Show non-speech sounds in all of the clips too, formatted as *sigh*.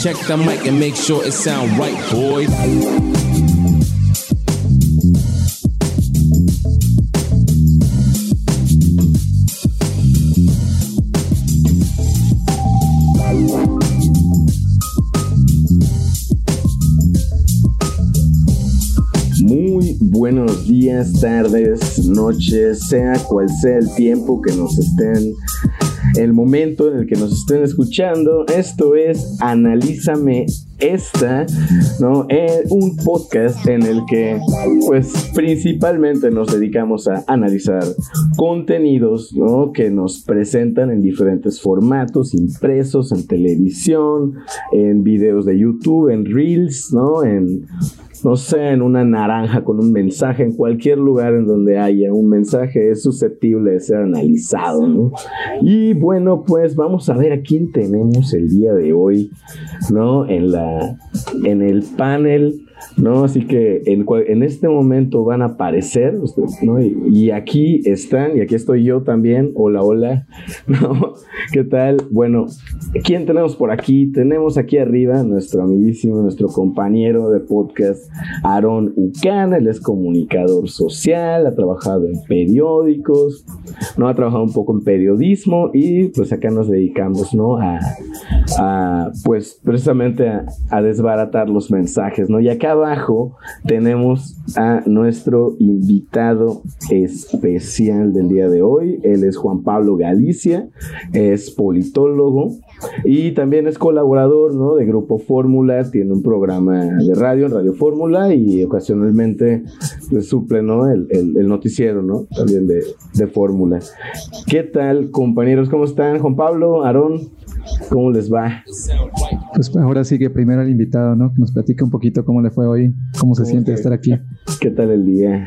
Check the mic and make sure it sound right, boys. Muy buenos días, tardes, noches, sea cual sea el tiempo que nos estén, el momento en el que nos estén escuchando. Esto es Analízame esta, ¿no? Es un podcast en el que, pues, principalmente nos dedicamos a analizar contenidos, ¿no? Que nos presentan en diferentes formatos, impresos, en televisión, en videos de YouTube, en Reels, ¿no? En no sé, en una naranja con un mensaje, en cualquier lugar en donde haya un mensaje es susceptible de ser analizado, ¿no? Y bueno, pues vamos a ver a quién tenemos el día de hoy, ¿no? En la, en el panel ¿no? Así que en, en, este momento van a aparecer, ¿no? Y, aquí están, y aquí estoy yo también, hola, hola. *laughs* ¿Qué tal? Bueno, ¿quién tenemos por aquí? Tenemos aquí arriba nuestro amiguísimo, nuestro compañero de podcast, Aaron Ucana, él es comunicador social, ha trabajado en periódicos, ¿no? Ha trabajado un poco en periodismo y pues acá nos dedicamos, ¿no? A, a pues precisamente a, a desbaratar los mensajes, ¿no? Y acá abajo tenemos a nuestro invitado especial del día de hoy. Él es Juan Pablo Galicia, es politólogo y también es colaborador ¿no? de Grupo Fórmula. Tiene un programa de radio Radio Fórmula y ocasionalmente le suple ¿no? el noticiero ¿no? también de, de Fórmula. ¿Qué tal, compañeros? ¿Cómo están? Juan Pablo, Aarón, ¿cómo les va? Pues ahora sí que primero el invitado, ¿no? Que nos platique un poquito cómo le fue hoy, cómo se siente estar aquí. ¿Qué tal el día?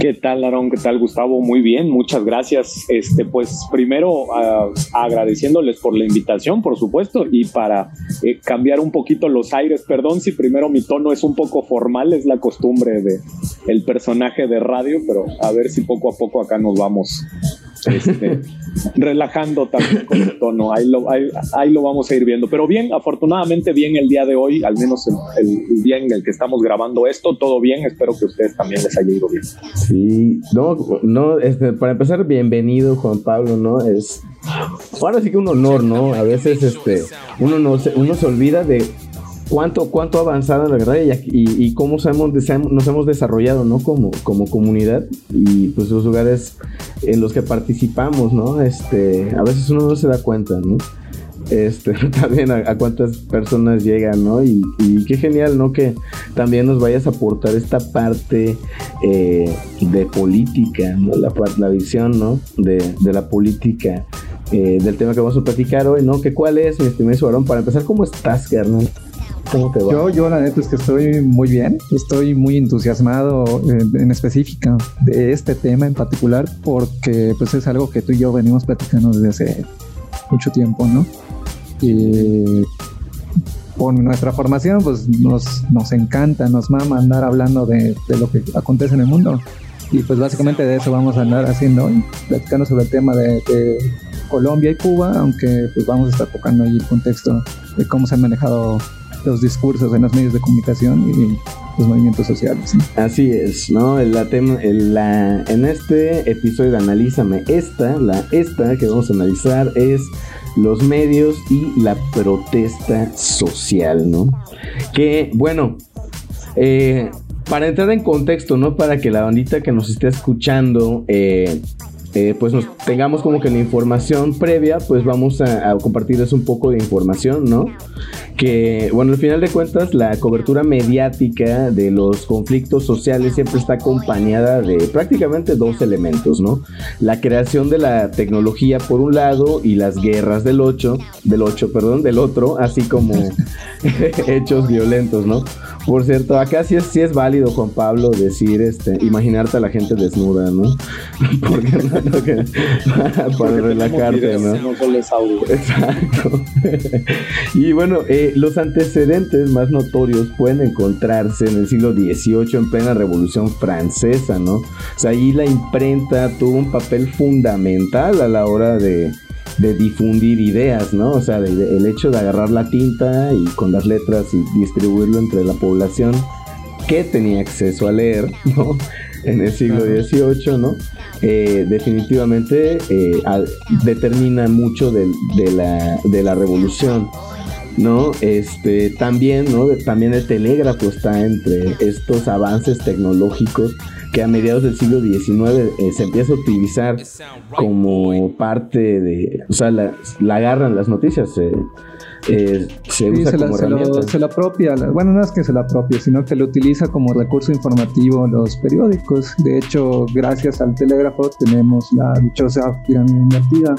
¿Qué tal, Aaron? ¿Qué tal, Gustavo? Muy bien, muchas gracias. Este, pues primero uh, agradeciéndoles por la invitación, por supuesto, y para eh, cambiar un poquito los aires. Perdón si primero mi tono es un poco formal, es la costumbre de el personaje de radio, pero a ver si poco a poco acá nos vamos este, *laughs* relajando también con el tono. Ahí lo, ahí, ahí lo, vamos a ir viendo. Pero bien, afortunadamente bien el día de hoy, al menos el, el, día en el que estamos grabando esto, todo bien. Espero que a ustedes también les haya ido bien. Sí, no, no, este, para empezar, bienvenido Juan Pablo, ¿no? Es ahora sí que un honor, ¿no? A veces este, uno, no se, uno se olvida de cuánto, cuánto ha avanzado la verdad y, y, cómo hemos, nos hemos desarrollado, ¿no? Como, como comunidad y pues los lugares en los que participamos, ¿no? Este, a veces uno no se da cuenta, ¿no? Este, *laughs* también a, cuántas personas llegan, ¿no? Y, y, qué genial, ¿no? Que también nos vayas a aportar esta parte eh, de política, ¿no? La, la visión, ¿no? De, de la política. Eh, del tema que vamos a platicar hoy, ¿no? ¿Que ¿Cuál es, mi estimado Aaron? Para empezar, ¿cómo estás, carnal? ¿Cómo te va? Yo, yo la neta es que estoy muy bien, estoy muy entusiasmado en, en específica de este tema en particular porque pues es algo que tú y yo venimos platicando desde hace mucho tiempo, ¿no? Y con nuestra formación pues nos, nos encanta, nos mama andar hablando de, de lo que acontece en el mundo. Y pues básicamente de eso vamos a andar haciendo hoy, platicando sobre el tema de, de Colombia y Cuba, aunque pues vamos a estar tocando ahí el contexto de cómo se han manejado los discursos en los medios de comunicación y los movimientos sociales. Así es, ¿no? La la, en este episodio Analízame esta, la esta que vamos a analizar es los medios y la protesta social, ¿no? Que, bueno, eh, para entrar en contexto, ¿no? Para que la bandita que nos esté escuchando eh, eh, pues nos tengamos como que la información previa, pues vamos a, a, compartirles un poco de información, ¿no? Que, bueno, al final de cuentas, la cobertura mediática de los conflictos sociales siempre está acompañada de prácticamente dos elementos, ¿no? La creación de la tecnología por un lado y las guerras del 8, del 8, perdón, del otro, así como *laughs* *laughs* hechos violentos, ¿no? Por cierto, acá sí es, sí es válido, Juan Pablo, decir, este, imaginarte a la gente desnuda, ¿no? *laughs* Porque no, *laughs* para, relajarte, ¿no? No solo es audio. Exacto. *laughs* y bueno, eh, los antecedentes más notorios pueden encontrarse en el siglo XVIII en plena Revolución Francesa, ¿no? O sea, ahí la imprenta tuvo un papel fundamental a la hora de, de difundir ideas, ¿no? O sea, el hecho de agarrar la tinta y con las letras y distribuirlo entre la población que tenía acceso a leer, *laughs* ¿no? En el siglo XVIII, ¿no? Eh, definitivamente eh, determina mucho de, la, de la revolución. ¿no? Este, también, ¿no? También el telégrafo está entre estos avances tecnológicos que a mediados del siglo XIX eh, se empieza a utilizar como parte de, o sea, la, agarran las noticias, eh, se usa como la, herramienta. Se, la apropia, bueno, no es que se la apropie, sino que lo utiliza como recurso informativo los periódicos. De hecho, gracias al telégrafo tenemos la dichosa pirámide invertida.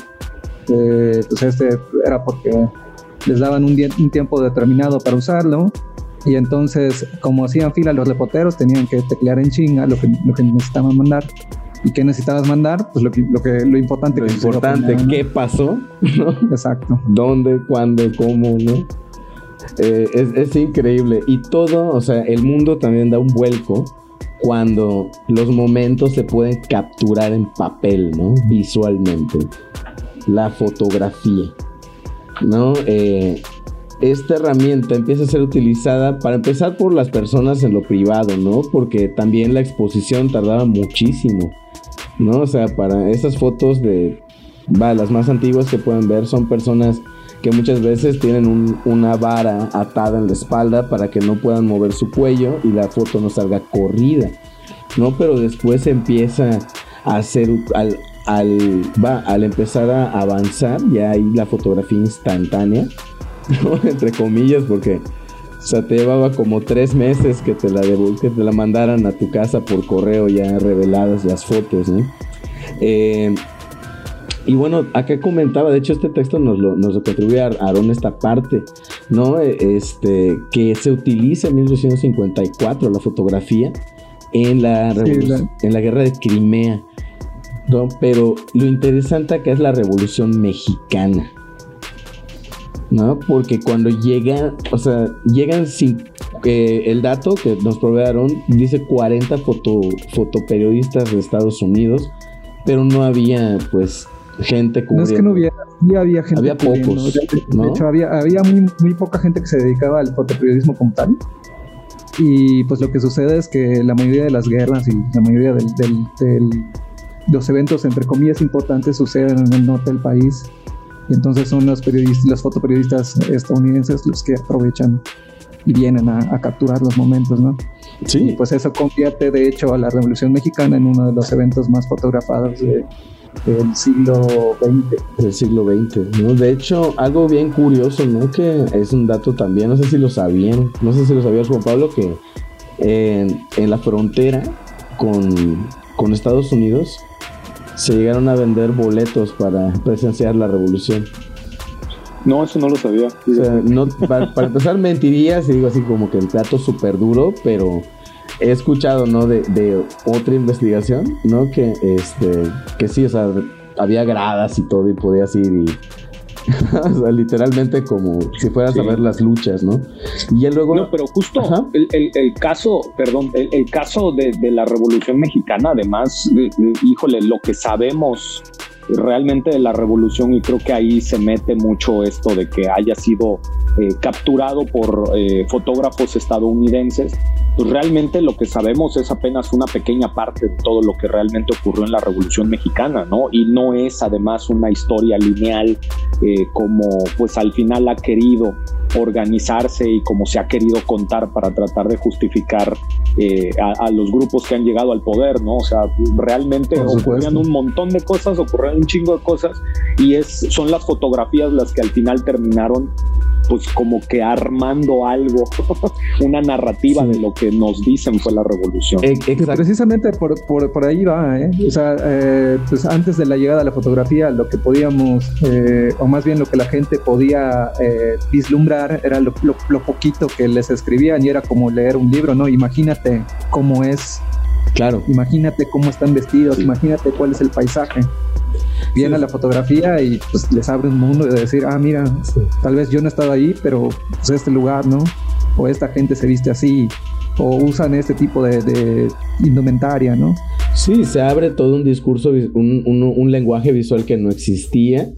Eh, pues este era porque les daban un, un tiempo determinado para usarlo y entonces, como hacían fila los reporteros, tenían que teclear en chinga lo que, lo que necesitaban mandar. ¿Y qué necesitabas mandar? Pues lo, lo, que, lo importante. Lo importante, ¿qué pasó? *laughs* Exacto. ¿Dónde, cuándo, cómo, no? Eh, es, es increíble. Y todo, o sea, el mundo también da un vuelco cuando los momentos se pueden capturar en papel, ¿no? Visualmente. La fotografía, ¿no? Eh, esta herramienta empieza a ser utilizada para empezar por las personas en lo privado, ¿no? Porque también la exposición tardaba muchísimo, ¿no? O sea, para esas fotos de, va, las más antiguas que pueden ver son personas que muchas veces tienen una vara atada en la espalda para que no puedan mover su cuello y la foto no salga corrida, ¿no? Pero después empieza a hacer, al, al, va, al empezar a avanzar, ya hay la fotografía instantánea, *laughs* Entre comillas, porque o sea, te llevaba como tres meses que te la que te la mandaran a tu casa por correo ya reveladas las fotos, eh, y bueno, acá comentaba, de hecho este texto nos lo, nos lo contribuye Aarón esta parte, ¿no? Este, que se utiliza en 1854 la fotografía en la, en la guerra de Crimea, ¿no? Pero lo interesante acá es la revolución mexicana, ¿no? Porque cuando llegan, o sea, llegan sin eh, el dato que nos provearon dice 40 foto, fotoperiodistas de Estados Unidos, pero no había pues gente cubriendo. No es que no hubiera, sí había gente. Había pocos. De, hecho, había, había muy, muy poca gente que se dedicaba al fotoperiodismo como tal. Y pues lo que sucede es que la mayoría de las guerras y la mayoría del, del, los eventos, entre comillas, importantes suceden en el norte del país y entonces son los periodistas, los fotoperiodistas estadounidenses los que aprovechan y vienen a, capturar los momentos, ¿no? Sí. pues eso convierte, de hecho, a la Revolución Mexicana en uno de los eventos más fotografados del siglo XX. Del siglo XX, ¿no? De hecho, algo bien curioso, ¿no? Que es un dato también, no sé si lo sabían, no sé si lo sabías Juan Pablo, que en, en la frontera con, con Estados Unidos se llegaron a vender boletos para presenciar la revolución. No, eso no lo sabía. O sea, no, para, empezar, *laughs* mentirías y digo así como que el trato súper duro, pero he escuchado, ¿no? De, de, otra investigación, ¿no? Que, este, que sí, o sea, había gradas y todo y podías ir y *laughs* o sea, literalmente como si fueras a ver las luchas, ¿no? Y luego... No, pero justo el, caso, perdón, el, caso de, la Revolución Mexicana, además, híjole, lo que sabemos realmente de la revolución y creo que ahí se mete mucho esto de que haya sido eh, capturado por eh, fotógrafos estadounidenses, pues realmente lo que sabemos es apenas una pequeña parte de todo lo que realmente ocurrió en la Revolución Mexicana, ¿no? Y no es además una historia lineal eh, como pues al final ha querido organizarse y como se ha querido contar para tratar de justificar a, los grupos que han llegado al poder, ¿no? O sea, realmente ocurrían un montón de cosas, ocurrieron un chingo de cosas y es, son las fotografías las que al final terminaron pues como que armando algo, *laughs* una narrativa de lo que nos dicen fue la revolución. Precisamente por, por, ahí va, ¿eh? O sea, eh, pues antes de la llegada de la fotografía, lo que podíamos, eh, o más bien lo que la gente podía vislumbrar era lo, lo, poquito que les escribían y era como leer un libro, ¿no? Imagínate cómo es Claro. Imagínate cómo están vestidos, imagínate cuál es el paisaje. Viene la fotografía y pues les abre un mundo de decir, ah, mira, tal vez yo no he estado ahí, pero pues este lugar, ¿no? O esta gente se viste así, o usan este tipo de, indumentaria, ¿no? Sí, se abre todo un discurso, un, un lenguaje visual que no existía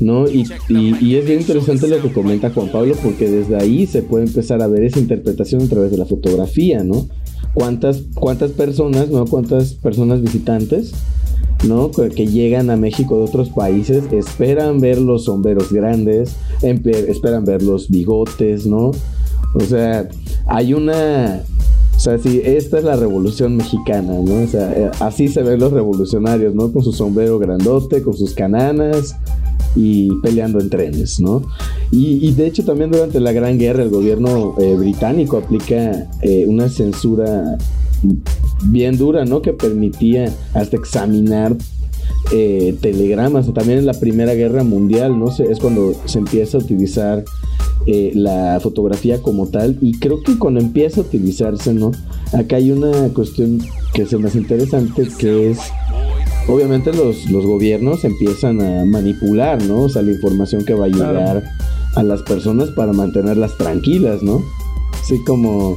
¿no? Y, y, es bien interesante lo que comenta Juan Pablo porque desde ahí se puede empezar a ver esa interpretación a través de la fotografía, ¿no? ¿Cuántas, cuántas personas, ¿no? ¿Cuántas personas visitantes, ¿no? Que, llegan a México de otros países esperan ver los sombreros grandes, esperan ver los bigotes, ¿no? O sea, hay una... O sea, esta es la revolución mexicana, ¿no? O sea, eh, así se ven los revolucionarios, ¿no? Con su sombrero grandote, con sus cananas, y peleando en trenes, ¿no? Y, de hecho también durante la Gran Guerra el gobierno eh, británico aplica eh, una censura bien dura, ¿no? Que permitía hasta examinar eh, telegramas. También en la Primera Guerra Mundial, ¿no? es cuando se empieza a utilizar la fotografía como tal. Y creo que cuando empieza a utilizarse, ¿no? Acá hay una cuestión que se me hace interesante, que es obviamente los, los gobiernos empiezan a manipular, ¿no? O sea, la información que va a llegar a las personas para mantenerlas tranquilas, ¿no? Así como,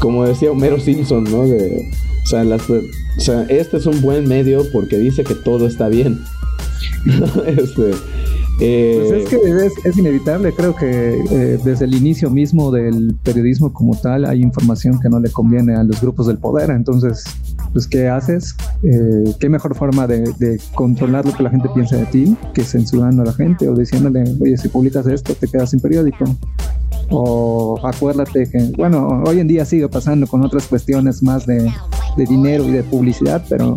como decía Homero Simpson, ¿no? De, o sea, las, o sea, este es un buen medio porque dice que todo está bien. *laughs* este, eh, pues es que es, inevitable, creo que eh, desde el inicio mismo del periodismo como tal hay información que no le conviene a los grupos del poder, entonces, pues ¿qué haces? Eh, ¿Qué mejor forma de, controlar lo que la gente piensa de ti que censurando a la gente o diciéndole, oye, si publicas esto te quedas sin periódico? O acuérdate que, bueno, hoy en día sigue pasando con otras cuestiones más de, de dinero y de publicidad, pero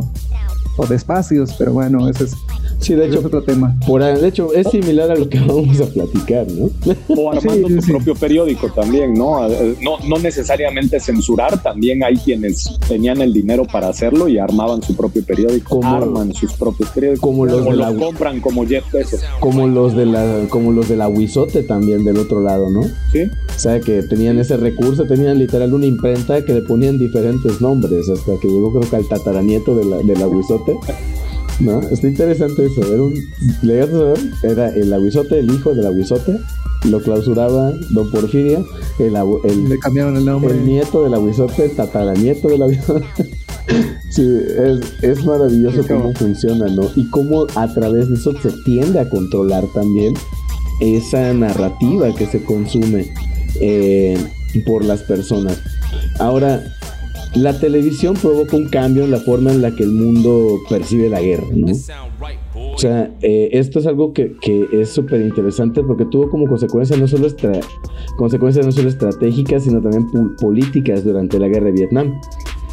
o de espacios, pero bueno, ese es Sí, de hecho, otro tema. Por, de hecho, es similar a lo que *laughs* vamos a platicar, ¿no? O armando tu propio periódico también, ¿no? ¿no? No necesariamente censurar, también hay quienes tenían el dinero para hacerlo y armaban su propio periódico, como, arman sus propios periódicos, como los de la, compran como Jeff Bezos. Como los de la, como los de la Wizote también del otro lado, ¿no? Sí. O sea, que tenían ese recurso, tenían literal una imprenta que le ponían diferentes nombres, hasta que llegó creo que al tataranieto de la, de la ¿No? Está interesante eso. Era un, era el aguizote, el hijo del aguizote. Lo clausuraba Don Porfirio. El, el, Le cambiaron el nombre. El nieto del aguizote, tataranieto del aguizote. *laughs* sí, es, es maravilloso cómo funciona, ¿no? Y cómo a través de eso se tiende a controlar también esa narrativa que se consume eh, por las personas. Ahora, la televisión provoca un cambio en la forma en la que el mundo percibe la guerra, ¿no? O sea, eh, esto es algo que, es súper interesante porque tuvo como consecuencia no solo consecuencias no solo estratégicas, sino también políticas durante la guerra de Vietnam.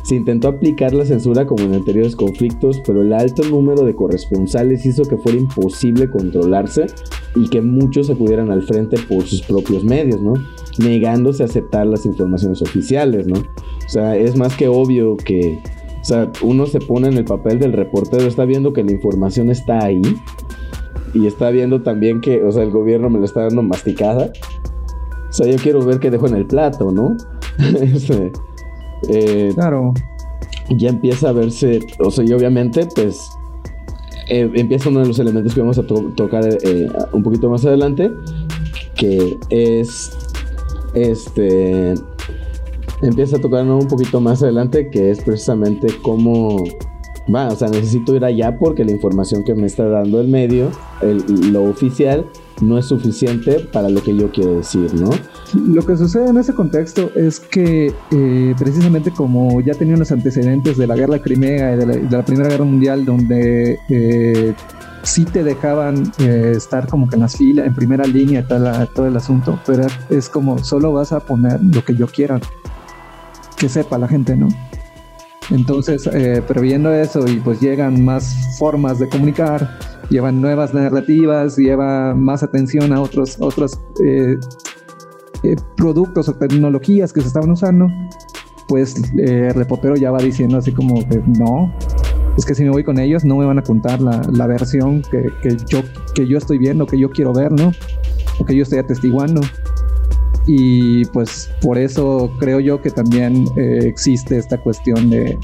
Se intentó aplicar la censura como en anteriores conflictos, pero el alto número de corresponsales hizo que fuera imposible controlarse y que muchos acudieran al frente por sus propios medios, ¿no? Negándose a aceptar las informaciones oficiales, ¿no? O sea, es más que obvio que, o sea, uno se pone en el papel del reportero, está viendo que la información está ahí y está viendo también que, o sea, el gobierno me lo está dando masticada. O sea, yo quiero ver qué dejo en el plato, ¿no? *laughs* Eh, claro. Ya empieza a verse, o sea, y obviamente, pues, eh, empieza uno de los elementos que vamos a tocar eh, un poquito más adelante, que es, este, empieza a tocar un poquito más adelante, que es precisamente cómo va, o sea, necesito ir allá porque la información que me está dando el medio, lo oficial, no es suficiente para lo que yo quiero decir, ¿no? Lo que sucede en ese contexto es que eh, precisamente como ya tenía los antecedentes de la guerra de Crimea y de la, Primera Guerra Mundial, donde eh, sí te dejaban eh, estar como que en las filas, en primera línea, todo, todo el asunto, pero es como solo vas a poner lo que yo quiera que sepa la gente, ¿no? Entonces, eh, previendo eso y pues llegan más formas de comunicar, llevan nuevas narrativas, lleva más atención a otros, otros eh, eh, productos o tecnologías que se estaban usando, pues el reportero ya va diciendo así como que no, es que si me voy con ellos no me van a contar la, la versión que, que, yo, que yo estoy viendo, que yo quiero ver, ¿no? O que yo estoy atestiguando y pues por eso creo yo que también eh, existe esta cuestión de,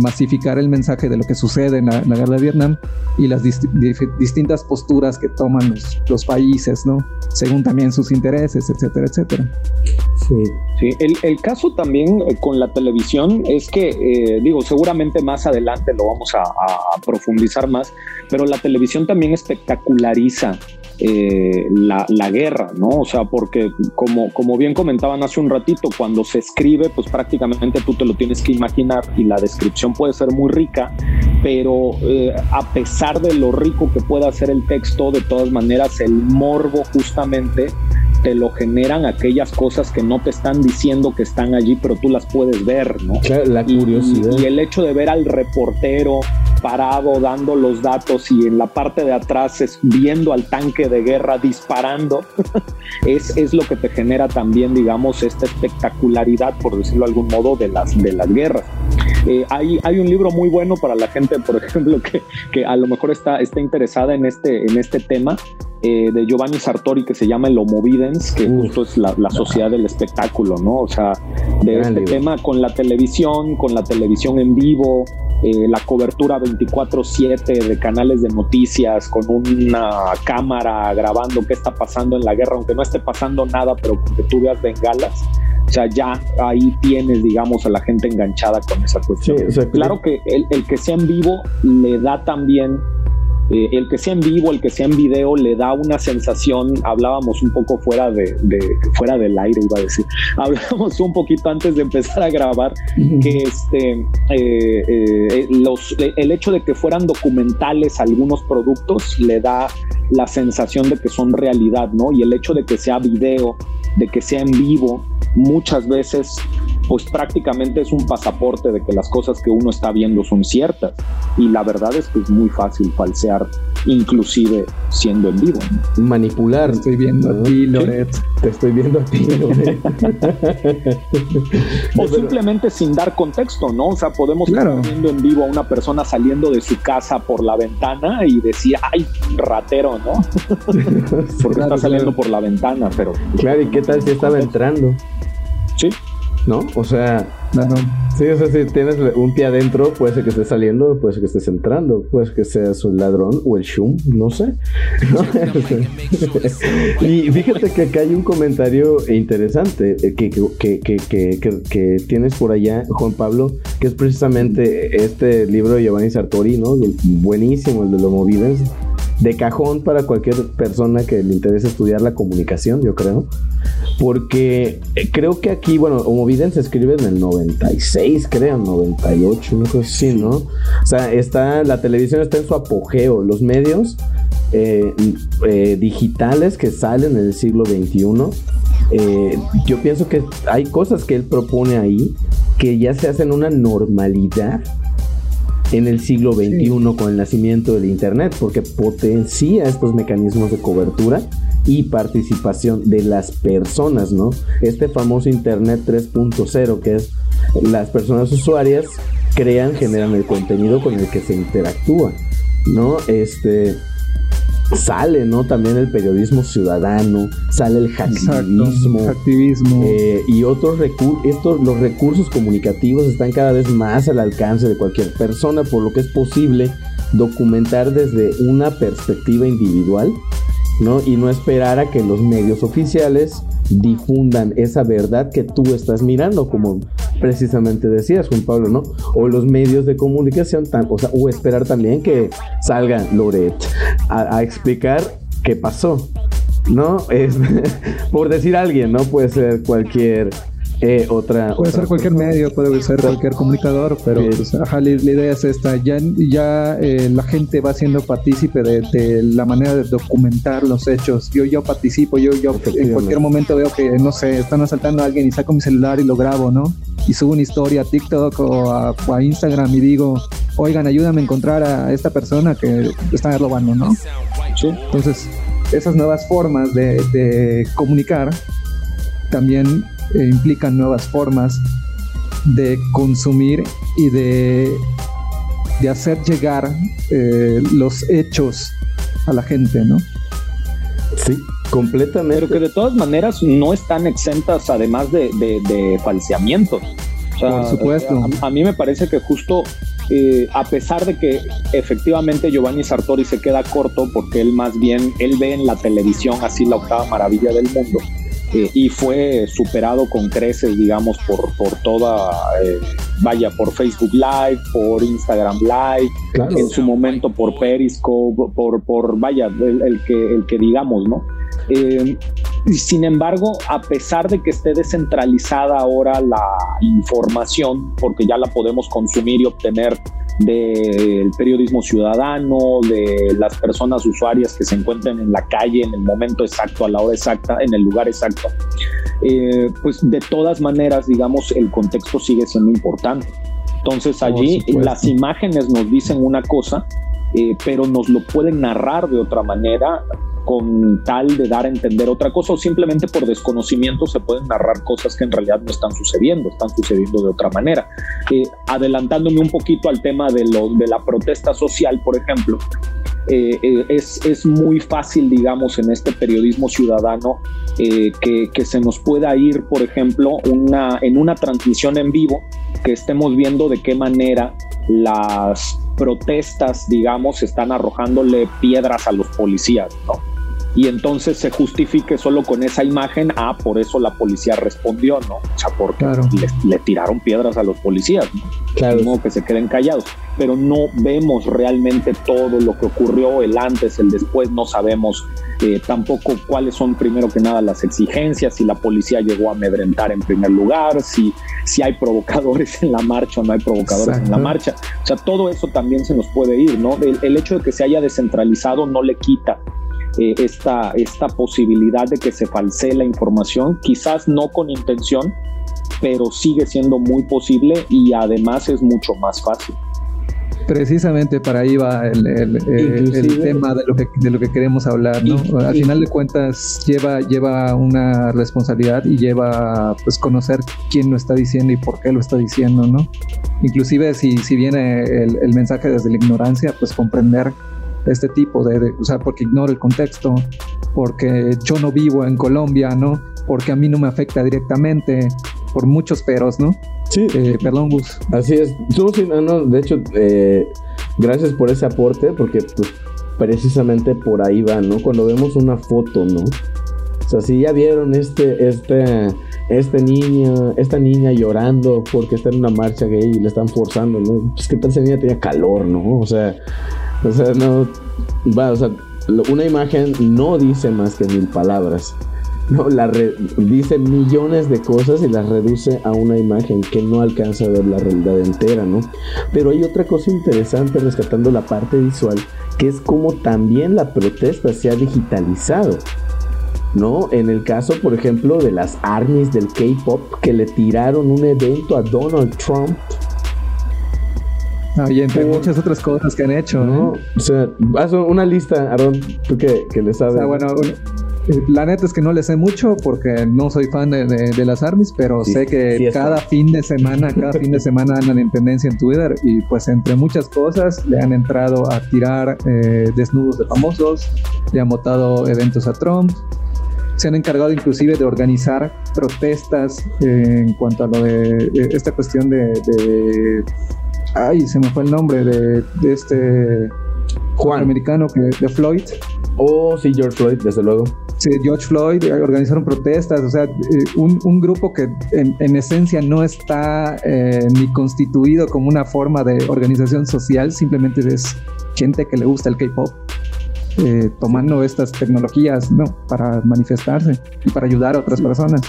masificar el mensaje de lo que sucede en la, guerra de Vietnam y las distintas posturas que toman los, países, ¿no? Según también sus intereses, etcétera, etcétera. Sí, sí. El, caso también eh, con la televisión es que, eh, digo, seguramente más adelante lo vamos a profundizar más, pero la televisión también espectaculariza eh, la, guerra, ¿no? O sea, porque como, como bien comentaban hace un ratito, cuando se escribe, pues prácticamente tú te lo tienes que imaginar y la descripción puede ser muy rica, pero eh, a pesar de lo rico que pueda ser el texto, de todas maneras el morbo justamente te lo generan aquellas cosas que no te están diciendo que están allí, pero tú las puedes ver, ¿no? la curiosidad. Y, el hecho de ver al reportero parado dando los datos y en la parte de atrás es, viendo al tanque de guerra disparando, *laughs* es, es lo que te genera también, digamos, esta espectacularidad, por decirlo de algún modo, de las, de las guerras. Eh, hay, hay un libro muy bueno para la gente, por *laughs* ejemplo, que, que a lo mejor está, está interesada en este, en este tema, eh, de Giovanni Sartori que se llama el Homo Videns, que justo es la, sociedad del espectáculo, ¿no? O sea, de este tema con la televisión, con la televisión en vivo, eh, la cobertura 24/7 de canales de noticias, con una cámara grabando qué está pasando en la guerra, aunque no esté pasando nada, pero que tú veas bengalas. O sea, ya ahí tienes, digamos, a la gente enganchada con esa cuestión. claro que el, el que sea en vivo le da también eh, el que sea en vivo, el que sea en video, le da una sensación, hablábamos un poco fuera de, fuera del aire, iba a decir, *laughs* hablábamos un poquito antes de empezar a grabar, que este, eh, eh, los, el hecho de que fueran documentales algunos productos le da la sensación de que son realidad, ¿no? Y el hecho de que sea video, de que sea en vivo, muchas veces pues prácticamente es un pasaporte de que las cosas que uno está viendo son ciertas. Y la verdad es que es muy fácil falsear, inclusive siendo en vivo. Manipular. Te estoy viendo a ti, Loret. Te estoy viendo a ti, *laughs* Loret. o simplemente sin dar contexto, ¿no? O sea, podemos estar viendo en vivo a una persona saliendo de su casa por la ventana y decir, ay, ratero, ¿no? *laughs* Porque está saliendo por la ventana, pero... Claro, ¿y qué tal si estaba entrando? Sí. ¿No? O sea, sí, o sea, si tienes un pie adentro, puede ser que estés saliendo, puede ser que estés entrando, puede ser que seas un ladrón o el shum, no sé. *laughs* *laughs* y fíjate que acá hay un comentario interesante eh, que, que, que, que, tienes por allá, Juan Pablo, que es precisamente este libro de Giovanni Sartori, ¿no? Buenísimo, el de los movidas de cajón para cualquier persona que le interese estudiar la comunicación, yo creo. Porque eh, creo que aquí, bueno, Homo se escribe en el 96, creo, 98, no creo sí, ¿no? O sea, está, la televisión está en su apogeo, los medios eh, eh, digitales que salen en el siglo XXI. yo pienso que hay cosas que él propone ahí que ya se hacen una normalidad en el siglo XXI con el nacimiento del Internet, porque potencia estos mecanismos de cobertura y participación de las personas, ¿no? Este famoso Internet 3.0, que es las personas usuarias crean, generan el contenido con el que se interactúa, ¿no? Este sale, ¿no? También el periodismo ciudadano, sale el hacktivismo, eh, y otros recursos, estos, los recursos comunicativos están cada vez más al alcance de cualquier persona, por lo que es posible documentar desde una perspectiva individual, ¿no? Y no esperar a que los medios oficiales difundan esa verdad que tú estás mirando, como precisamente decías, Juan Pablo, ¿no? O los medios de comunicación, o, sea, o esperar también que salga Loret a, explicar qué pasó, ¿no? Es, *laughs* por decir alguien, ¿no? Puede ser cualquier eh, otra. Puede ser cualquier medio, puede ser cualquier comunicador, pero pues, la, idea es esta. Ya, ya eh, la gente va siendo partícipe de, la manera de documentar los hechos. Yo, yo participo, yo, yo en cualquier momento veo que, no sé, están asaltando a alguien y saco mi celular y lo grabo, ¿no? Y subo una historia a TikTok o a, Instagram y digo, oigan, ayúdame a encontrar a esta persona que está robando, ¿no? Entonces, esas nuevas formas de, de comunicar también eh, implican nuevas formas de consumir y de, de hacer llegar eh, los hechos a la gente, ¿no? Sí, completamente. Pero que de todas maneras no están exentas además de, de, falseamientos. O Por supuesto. A, mí me parece que justo, eh, a pesar de que efectivamente Giovanni Sartori se queda corto, porque él más bien, él ve en la televisión así la octava maravilla del mundo, eh, y fue superado con creces, digamos, por, por toda, eh, vaya, por Facebook Live, por Instagram Live, en su momento por Periscope, por, por vaya, el, que, el que digamos, ¿no? Eh, sin embargo, a pesar de que esté descentralizada ahora la información, porque ya la podemos consumir y obtener del periodismo ciudadano, de las personas usuarias que se encuentran en la calle en el momento exacto, a la hora exacta, en el lugar exacto, eh, pues de todas maneras, digamos, el contexto sigue siendo importante. Entonces allí las imágenes nos dicen una cosa, eh, pero nos lo pueden narrar de otra manera con tal de dar a entender otra cosa o simplemente por desconocimiento se pueden narrar cosas que en realidad no están sucediendo, están sucediendo de otra manera. Eh, adelantándome un poquito al tema de, lo, de la protesta social, por ejemplo, eh, eh, es, es, muy fácil, digamos, en este periodismo ciudadano que, que, se nos pueda ir, por ejemplo, una, en una transmisión en vivo, que estemos viendo de qué manera las protestas, digamos, están arrojándole piedras a los policías, ¿no? Y entonces se justifique solo con esa imagen, ah, por eso la policía respondió, ¿no? O sea, porque le, tiraron piedras a los policías, ¿no? Claro. que se queden callados, pero no vemos realmente todo lo que ocurrió, el antes, el después, no sabemos eh, tampoco cuáles son primero que nada las exigencias, si la policía llegó a amedrentar en primer lugar, si, si hay provocadores en la marcha o no hay provocadores en la marcha. O sea, todo eso también se nos puede ir, ¿no? el hecho de que se haya descentralizado no le quita eh, esta, esta posibilidad de que se falsee la información, quizás no con intención, pero sigue siendo muy posible y además es mucho más fácil. Precisamente para ahí va el, tema de lo, que, de lo que queremos hablar, ¿no? Al final de cuentas lleva, lleva una responsabilidad y lleva pues conocer quién lo está diciendo y por qué lo está diciendo, ¿no? Inclusive si, si viene el, el mensaje desde la ignorancia, pues comprender este tipo de, o sea, porque ignoro el contexto, porque yo no vivo en Colombia, ¿no? Porque a mí no me afecta directamente, por muchos peros, ¿no? Sí. Eh, perdón, Gus. Así es. no, de hecho, eh, gracias por ese aporte, porque pues, precisamente por ahí va, ¿no? Cuando vemos una foto, ¿no? O sea, si ya vieron este, este, este niño, esta niña llorando porque está en una marcha gay y le están forzando, ¿no? Pues que tal esa niña tenía calor, ¿no? O sea, o sea, no. Va, o sea, una imagen no dice más que mil palabras. No, la dice millones de cosas y las reduce a una imagen que no alcanza a ver la realidad entera, ¿no? Pero hay otra cosa interesante rescatando la parte visual, que es como también la protesta se ha digitalizado. ¿no? En el caso, por ejemplo, de las armies del K-pop que le tiraron un evento a Donald Trump Ah, y entre muchas otras cosas que han hecho, ¿no? O sea, haz una lista, Aaron, tú que, que le sabes. bueno, eh, la neta es que no le sé mucho porque no soy fan de, las armies, pero sé que cada fin de semana, cada fin de semana andan en tendencia en Twitter y pues entre muchas cosas le han entrado a tirar eh, desnudos de famosos, le han votado eventos a Trump, se han encargado inclusive de organizar protestas en cuanto a lo de, esta cuestión de Ay, se me fue el nombre de, este Juan americano que, de Floyd. Oh, sí, George Floyd, desde luego. Sí, George Floyd, eh, organizaron protestas, o sea, eh, un, grupo que en, esencia no está eh, ni constituido como una forma de organización social, simplemente es gente que le gusta el K-pop. Tomando estas tecnologías ¿no? para manifestarse y para ayudar a otras personas.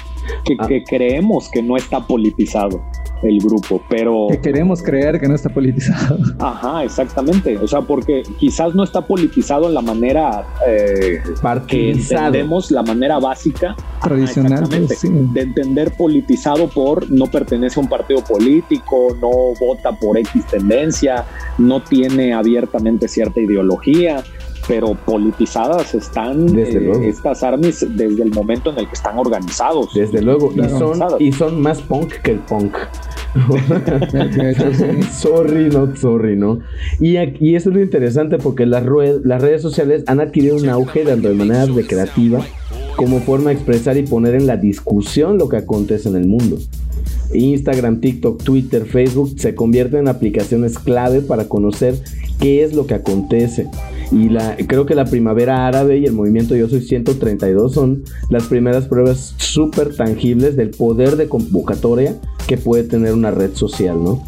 que, ah. creemos que no está politizado el grupo, pero... Que queremos creer que no está politizado. Ajá, exactamente. O sea, porque quizás no está politizado en la manera eh, que entendemos, la manera básica. Tradicional. Pues, de entender politizado por no pertenece a un partido político, no vota por X tendencia, no tiene abiertamente cierta ideología pero politizadas están desde eh, estas armies desde el momento en el que están organizados. Desde luego, y, son, y son más punk que el punk. *laughs* sorry, not sorry, ¿no? Y, y eso es lo interesante porque las, las redes sociales han adquirido un auge tanto de manera recreativa como forma de expresar y poner en la discusión lo que acontece en el mundo. Instagram, TikTok, Twitter, Facebook se convierten en aplicaciones clave para conocer qué es lo que acontece. Y creo que la primavera árabe y el movimiento Yo Soy 132 son las primeras pruebas súper tangibles del poder de convocatoria que puede tener una red social, ¿no?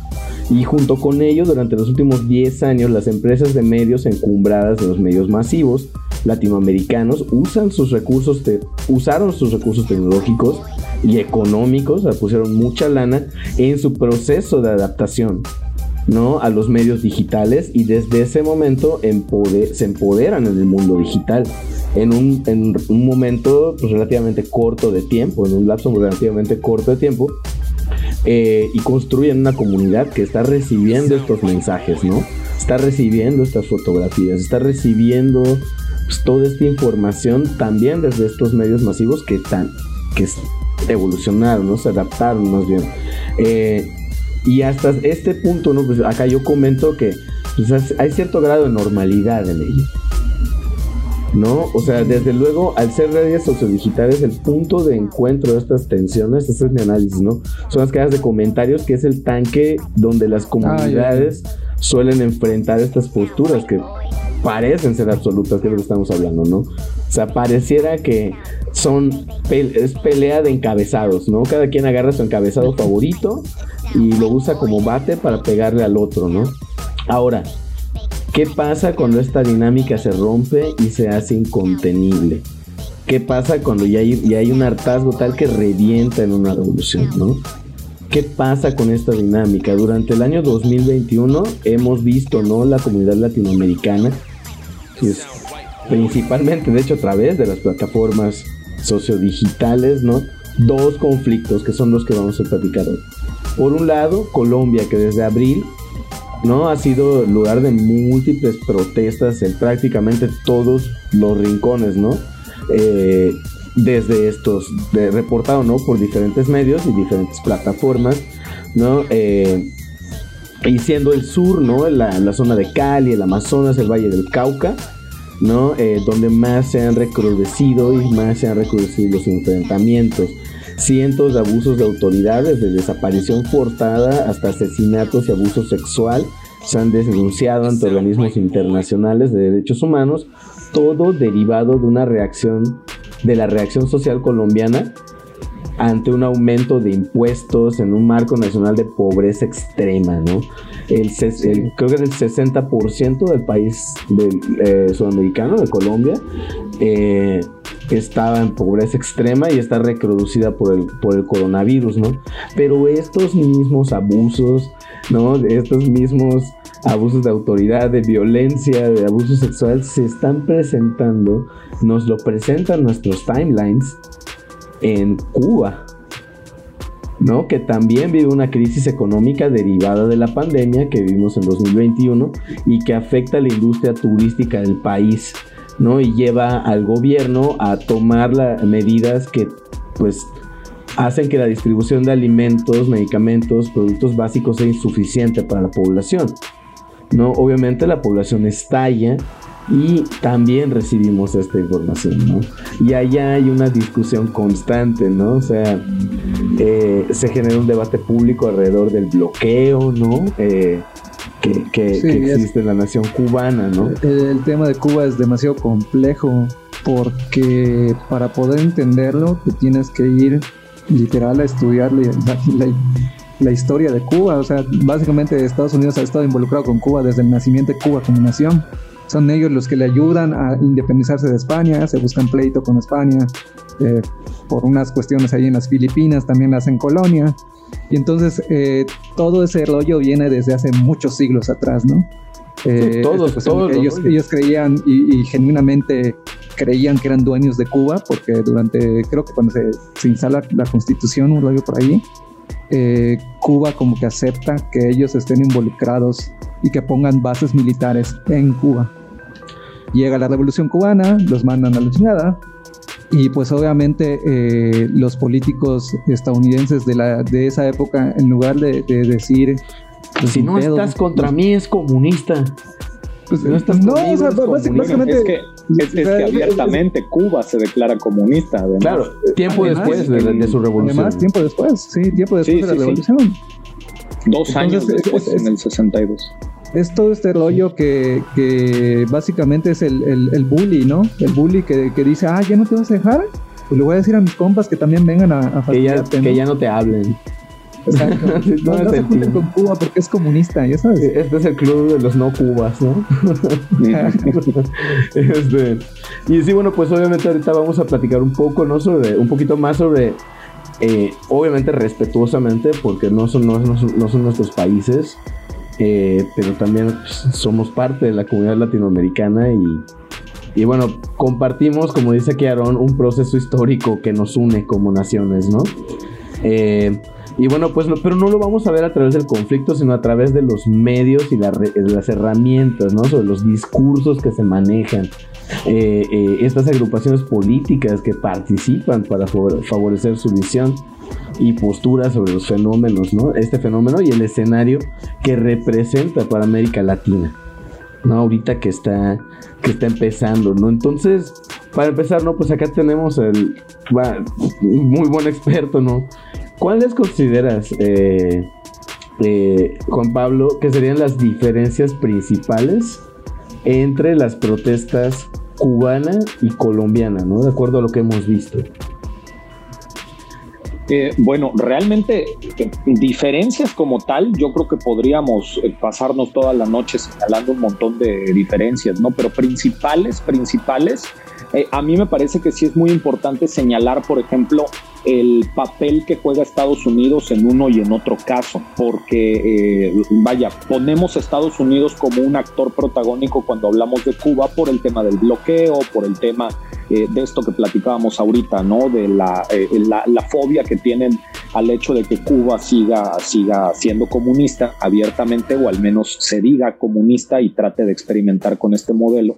Y junto con ello, durante los últimos 10 años, las empresas de medios encumbradas de los medios masivos latinoamericanos usan sus recursos usaron sus recursos tecnológicos y económicos, pusieron mucha lana en su proceso de adaptación ¿no? a los medios digitales y desde ese momento se empoderan en el mundo digital en un, en un momento pues, relativamente corto de tiempo, en un lapso relativamente corto de tiempo, eh, y construyen una comunidad que está recibiendo estos mensajes, ¿no? Está recibiendo estas fotografías, está recibiendo pues, toda esta información también desde estos medios masivos que, están que evolucionaron, ¿no? Se adaptaron más bien. Eh, y hasta este punto, ¿no? Pues acá yo comento que pues, hay cierto grado de normalidad en ello. ¿No? O sea, desde luego, al ser redes sociodigitales, el punto de encuentro de estas tensiones, ese es mi análisis, ¿no? Son las cajas de comentarios, que es el tanque donde las comunidades suelen enfrentar estas posturas que parecen ser absolutas, que es lo que estamos hablando, ¿no? O sea, pareciera que son es pelea de encabezados, ¿no? Cada quien agarra su encabezado favorito y lo usa como bate para pegarle al otro, ¿no? Ahora, ¿qué pasa cuando esta dinámica se rompe y se hace incontenible? ¿Qué pasa cuando ya hay, ya hay un hartazgo tal que revienta en una revolución, ¿no? ¿Qué pasa con esta dinámica? Durante el año 2021 hemos visto, ¿no? La comunidad latinoamericana, principalmente, de hecho, a través de las plataformas sociodigitales, ¿no? Dos conflictos que son los que vamos a platicar hoy. Por un lado, Colombia, que desde abril ¿no? Ha sido lugar de múltiples protestas en prácticamente todos los rincones, ¿no? Eh, desde estos, de, reportado, ¿no? Por diferentes medios y diferentes plataformas, ¿no? Eh, y siendo el sur, ¿no? La, la, zona de Cali, el Amazonas, el Valle del Cauca, ¿no? Eh, donde más se han recrudecido y más se han recrudecido los enfrentamientos cientos de abusos de autoridades, de desaparición forzada hasta asesinatos y abuso sexual, se han denunciado ante organismos internacionales de derechos humanos, todo derivado de una reacción, de la reacción social colombiana ante un aumento de impuestos en un marco nacional de pobreza extrema, ¿no? El, creo que el 60% del país eh, sudamericano, de Colombia, eh, estaba en pobreza extrema y está reproducida por el, por el coronavirus, ¿no? Pero estos mismos abusos, ¿no? Estos mismos abusos de autoridad, de violencia, de abuso sexual, se están presentando, nos lo presentan nuestros timelines en Cuba, ¿no? Que también vive una crisis económica derivada de la pandemia que vivimos en 2021 y que afecta a la industria turística del país. ¿No? Y lleva al gobierno a tomar las medidas que pues hacen que la distribución de alimentos, medicamentos, productos básicos sea insuficiente para la población. ¿no? Obviamente la población estalla y también recibimos esta información, ¿no? Y allá hay una discusión constante, ¿no? O sea, eh, se genera un debate público alrededor del bloqueo, ¿no? Eh, que, existe en la nación cubana, ¿no? El, tema de Cuba es demasiado complejo porque para poder entenderlo te tienes que ir literal a estudiar la, historia de Cuba. O sea, básicamente Estados Unidos ha estado involucrado con Cuba desde el nacimiento de Cuba como nación. Son ellos los que le ayudan a independizarse de España, se buscan pleito con España eh, por unas cuestiones ahí en las Filipinas, también la hacen colonia. Y entonces eh, todo ese rollo viene desde hace muchos siglos atrás, ¿no? Eh, todos, todos ellos, ellos, creían y, genuinamente creían que eran dueños de Cuba, porque durante, creo que cuando se, se instala la constitución, un rollo por ahí, eh, Cuba como que acepta que ellos estén involucrados y que pongan bases militares en Cuba. Llega la revolución cubana, los mandan a la chingada, y pues obviamente eh, los políticos estadounidenses de, la, de esa época, en lugar de, decir... Pues, si no estás contra mí es comunista. Pues, no estás no, o sea, básicamente... Es que Es, que abiertamente Cuba se declara comunista. Claro, tiempo después de, su revolución. Además, tiempo después, sí, tiempo después de la revolución. Dos años después, en el 62 es todo este rollo que, que básicamente es el, el, bully, ¿no? El bully que, que, dice, ah, ya no te vas a dejar. Pues le voy a decir a mis compas que también vengan a, a que, ya, que ya no te hablen. Exacto. *laughs* No, no, se junten con Cuba porque es comunista, ya sabes. Este es el club de los no cubas, ¿no? *laughs* *laughs* este, y sí, bueno, pues obviamente ahorita vamos a platicar un poco, ¿no? Sobre, un poquito más sobre, eh, obviamente respetuosamente, porque no son, no, no son nuestros países, eh, pero también somos parte de la comunidad latinoamericana y, y bueno, compartimos, como dice aquí Aaron, un proceso histórico que nos une como naciones, ¿no? Eh, y bueno, pues, pero no lo vamos a ver a través del conflicto, sino a través de los medios y las herramientas, ¿no? Sobre los discursos que se manejan. Eh, estas agrupaciones políticas que participan para favorecer su visión y postura sobre los fenómenos, ¿no? Este fenómeno y el escenario que representa para América Latina, ¿no? Ahorita que está, que está empezando, ¿no? Entonces, para empezar, ¿no? Pues acá tenemos el muy buen experto, ¿no? ¿Cuáles consideras, eh, eh, Juan Pablo, que serían las diferencias principales entre las protestas cubana y colombiana, ¿no? De acuerdo a lo que hemos visto. Eh, bueno, realmente eh, diferencias como tal, yo creo que podríamos eh, pasarnos toda la noche señalando un montón de diferencias, ¿no? Pero principales, principales, a mí me parece que sí es muy importante señalar, por ejemplo, el papel que juega Estados Unidos en uno y en otro caso, porque, vaya, ponemos a Estados Unidos como un actor protagónico cuando hablamos de Cuba por el tema del bloqueo, por el tema eh, de esto que platicábamos ahorita, ¿no? De eh, la, la, fobia que tienen al hecho de que Cuba siga, siga siendo comunista abiertamente o al menos se diga comunista y trate de experimentar con este modelo.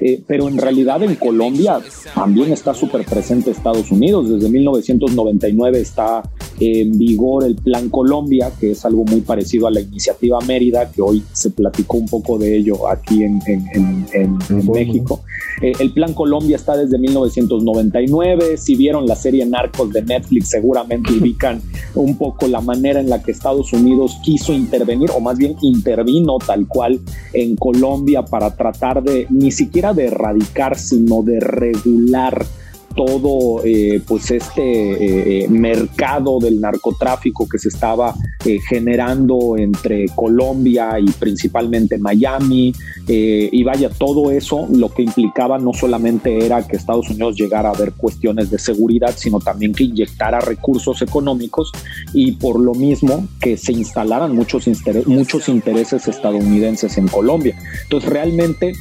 Eh, pero en realidad en Colombia también está súper presente Estados Unidos. Desde 1999 está en vigor el Plan Colombia, que es algo muy parecido a la iniciativa Mérida, que hoy se platicó un poco de ello aquí en, en, en, en México. el Plan Colombia está desde 1999. Si vieron la serie Narcos de Netflix, seguramente ubican *laughs* un poco la manera en la que Estados Unidos quiso intervenir, o más bien intervino tal cual en Colombia para tratar de ni siquiera de erradicar, sino de regular todo eh, pues este eh, eh, mercado del narcotráfico que se estaba generando entre Colombia y principalmente Miami y vaya todo eso lo que implicaba no solamente era que Estados Unidos llegara a ver cuestiones de seguridad sino también que inyectara recursos económicos y por lo mismo que se instalaran muchos, muchos intereses estadounidenses en Colombia. Entonces realmente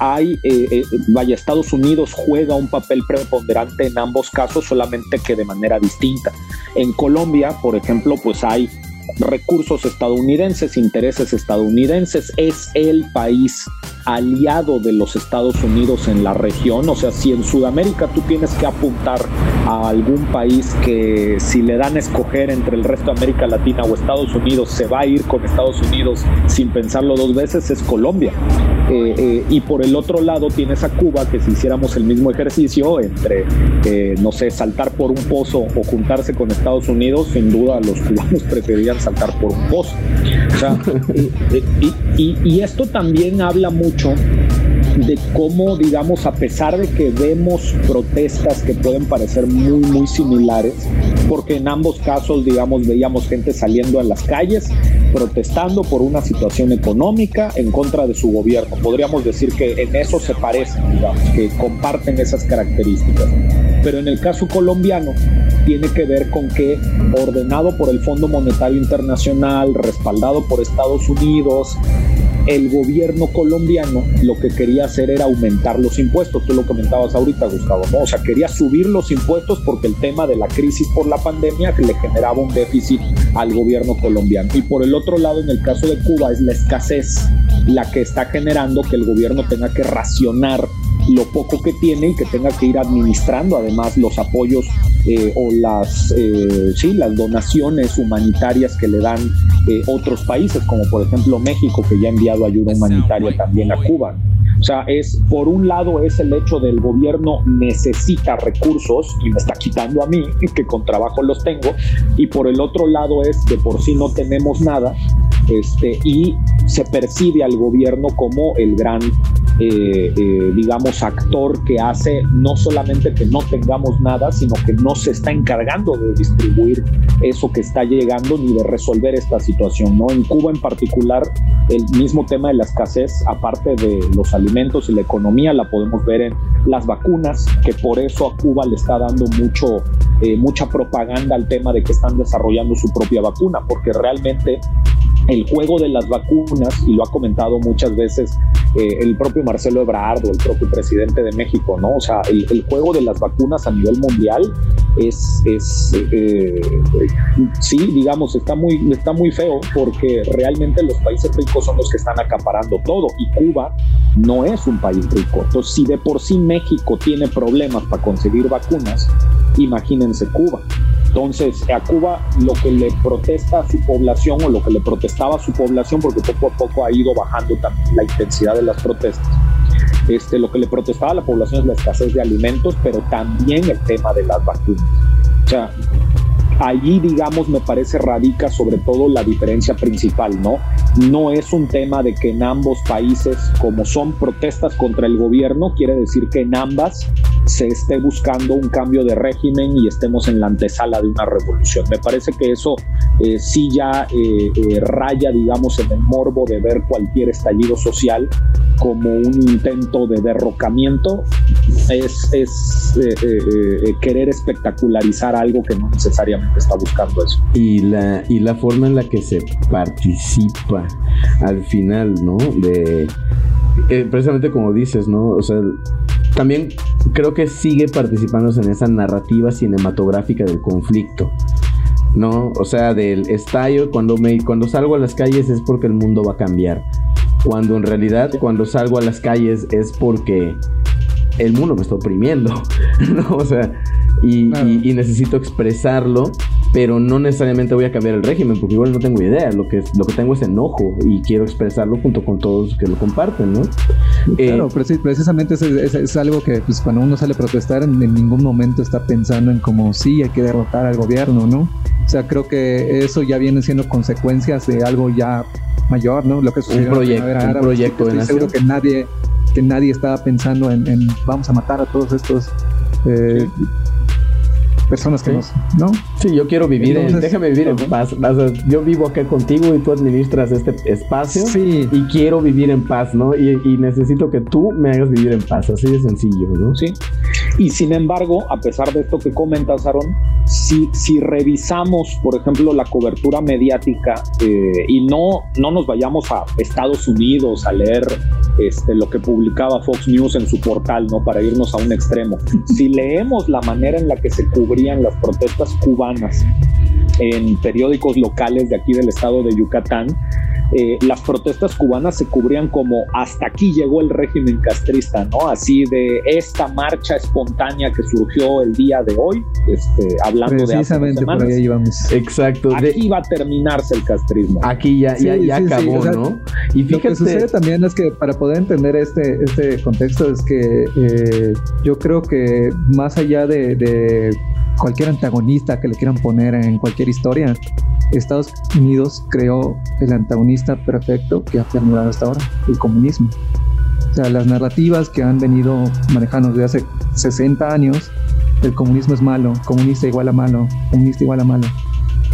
hay, eh, eh, vaya, Estados Unidos juega un papel preponderante en ambos casos, solamente que de manera distinta. En Colombia, por ejemplo, pues hay recursos estadounidenses, intereses estadounidenses, es el país aliado de los Estados Unidos en la región. O sea, si en Sudamérica tú tienes que apuntar a algún país que si le dan a escoger entre el resto de América Latina o Estados Unidos, se va a ir con Estados Unidos sin pensarlo dos veces, es Colombia. Eh, eh, y por el otro lado tienes a Cuba, que si hiciéramos el mismo ejercicio entre, eh, no sé, saltar por un pozo o juntarse con Estados Unidos, sin duda los cubanos *laughs* preferirían saltar por un pozo. O sea, *laughs* y, y esto también habla mucho de cómo, digamos, a pesar de que vemos protestas que pueden parecer muy, muy similares, porque en ambos casos, digamos, veíamos gente saliendo a las calles protestando por una situación económica en contra de su gobierno. Podríamos decir que en eso se parecen, digamos, que comparten esas características. Pero en el caso colombiano tiene que ver con que, ordenado por el Fondo Monetario Internacional, respaldado por Estados Unidos, el gobierno colombiano lo que quería hacer era aumentar los impuestos. Tú lo comentabas ahorita, Gustavo, ¿no? O sea, quería subir los impuestos porque el tema de la crisis por la pandemia le generaba un déficit al gobierno colombiano. Y por el otro lado, en el caso de Cuba, es la escasez la que está generando que el gobierno tenga que racionar lo poco que tiene y que tenga que ir administrando además los apoyos eh, o las, eh, sí, las donaciones humanitarias que le dan eh, otros países, como por ejemplo México, que ya ha enviado ayuda humanitaria también a Cuba. O sea, es por un lado es el hecho del gobierno necesita recursos y me está quitando a mí, *laughs* que con trabajo los tengo, y por el otro lado es de por sí no tenemos nada, este, y se percibe al gobierno como el gran eh, eh, digamos, actor que hace no solamente que no tengamos nada, sino que no se está encargando de distribuir eso que está llegando ni de resolver esta situación. ¿no? En Cuba en particular, el mismo tema de la escasez, aparte de los alimentos y la economía, la podemos ver en las vacunas, que por eso a Cuba le está dando mucho, eh, mucha propaganda al tema de que están desarrollando su propia vacuna, porque realmente el juego de las vacunas, y lo ha comentado muchas veces eh, el propio Marcelo Ebrard el propio presidente de México, ¿no? O sea, el, juego de las vacunas a nivel mundial es, es eh, sí, digamos, está muy, está muy feo porque realmente los países ricos son los que están acaparando todo y Cuba no es un país rico. Entonces, si de por sí México tiene problemas para conseguir vacunas, imagínense Cuba. Entonces, a Cuba lo que le protesta a su población o lo que le protestaba a su población, porque poco a poco ha ido bajando también la intensidad de las protestas, este, lo que le protestaba a la población es la escasez de alimentos, pero también el tema de las vacunas. O sea, allí, digamos, me parece radica sobre todo la diferencia principal, ¿no? No es un tema de que en ambos países, como son protestas contra el gobierno, quiere decir que en ambas se esté buscando un cambio de régimen y estemos en la antesala de una revolución. Me parece que eso eh, sí ya eh, eh, raya, digamos, en el morbo de ver cualquier estallido social como un intento de derrocamiento, es, es querer espectacularizar algo que no necesariamente está buscando eso. Y la, y la forma en la que se participa al final, ¿no? De precisamente como dices, ¿no? O sea, también creo que sigue participándose en esa narrativa cinematográfica del conflicto. ¿No? O sea, del estallo, cuando, me, cuando salgo a las calles es porque el mundo va a cambiar. Cuando en realidad, cuando salgo a las calles es porque el mundo me está oprimiendo. *laughs* ¿no? O sea, y, y necesito expresarlo pero no necesariamente voy a cambiar el régimen, porque igual no tengo idea, lo que, lo que tengo es enojo y quiero expresarlo junto con todos que lo comparten, ¿no? Claro, eh, precisamente es, es, algo que pues, cuando uno sale a protestar en, ningún momento está pensando en como sí, hay que derrotar al gobierno, ¿no? O sea, creo que eso ya viene siendo consecuencias de algo ya mayor, ¿no? Lo que sucedió un proyecto, un proyecto estoy seguro que nadie que nadie estaba pensando en, vamos a matar a todos estos eh, personas que ¿no? Sí, yo quiero vivir, en, déjame vivir en paz. yo vivo acá contigo y tú administras este espacio sí. y quiero vivir en paz, ¿no? Y, necesito que tú me hagas vivir en paz, así de sencillo, ¿no? Sí. Y sin embargo, a pesar de esto que comentas, Aaron, si, si revisamos, por ejemplo, la cobertura mediática eh, y no, no nos vayamos a Estados Unidos a leer este, lo que publicaba Fox News en su portal, ¿no? Para irnos a un extremo. *laughs* Si leemos la manera en la que se cubrió las protestas cubanas en periódicos locales de aquí del estado de Yucatán, eh, las protestas cubanas se cubrían como hasta aquí llegó el régimen castrista, ¿no? Así de esta marcha espontánea que surgió el día de hoy, este, hablando de hace por ahí íbamos. Exacto. Aquí va a terminarse el castrismo. Aquí ya, ya, acabó, ¿no? Y fíjate, lo que sucede también es que para poder entender este, este contexto es que eh, yo creo que más allá de cualquier antagonista que le quieran poner en cualquier historia, Estados Unidos creó el antagonista perfecto que ha perdurado hasta ahora, el comunismo. O sea, las narrativas que han venido manejando desde hace 60 años, el comunismo es malo, comunista igual a malo, comunista igual a malo.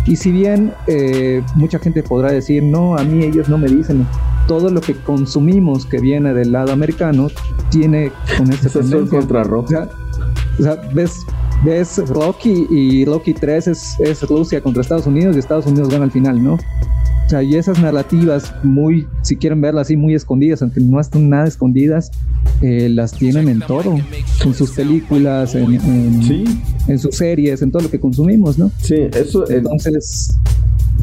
Y si bien eh, mucha gente podrá decir, no, a mí ellos no me dicen, todo lo que consumimos que viene del lado americano tiene con esta tendencia. O sea, o sea, ves es Rocky y Rocky 3 es, es Rusia contra Estados Unidos y Estados Unidos gana al final, ¿no? O sea, y esas narrativas muy, si quieren verlas así, muy escondidas, aunque no están nada escondidas, eh, las tienen en todo, en sus películas, en, en, sus series, en todo lo que consumimos, ¿no? Sí, eso. Entonces,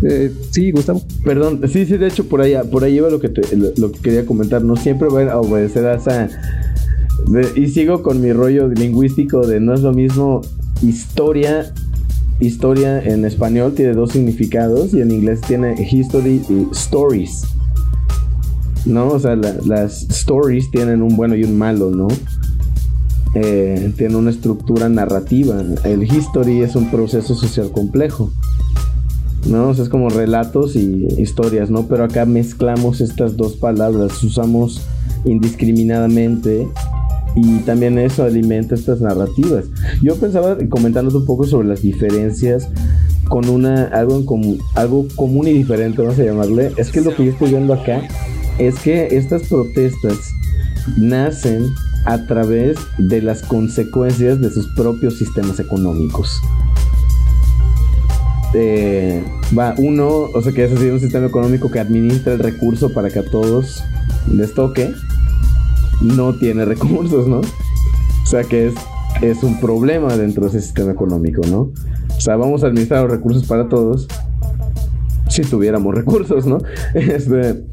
eh, sí, Gustavo. Perdón, sí, sí, de hecho por ahí, por ahí iba lo que, lo, que quería comentar. No siempre voy a obedecer a esa y sigo con mi rollo lingüístico de no es lo mismo historia. Historia en español tiene dos significados y en inglés tiene history y stories. ¿no? O sea, las stories tienen un bueno y un malo, ¿no? Eh, tiene una estructura narrativa. El history es un proceso social complejo. ¿no? es como relatos y historias, ¿no? Pero acá mezclamos estas dos palabras, usamos indiscriminadamente y también eso alimenta estas narrativas. Yo pensaba comentándote un poco sobre las diferencias con una algo en común, algo común y diferente, vamos a llamarle. Es que lo que yo estoy viendo acá es que estas protestas nacen a través de las consecuencias de sus propios sistemas económicos. Eh, va uno, o sea que es así un sistema económico que administra el recurso para que a todos les toque, no tiene recursos, ¿no? O sea que es, es un problema dentro de ese sistema económico, ¿no? O sea, vamos a administrar los recursos para todos si tuviéramos recursos, ¿no? *laughs* Este,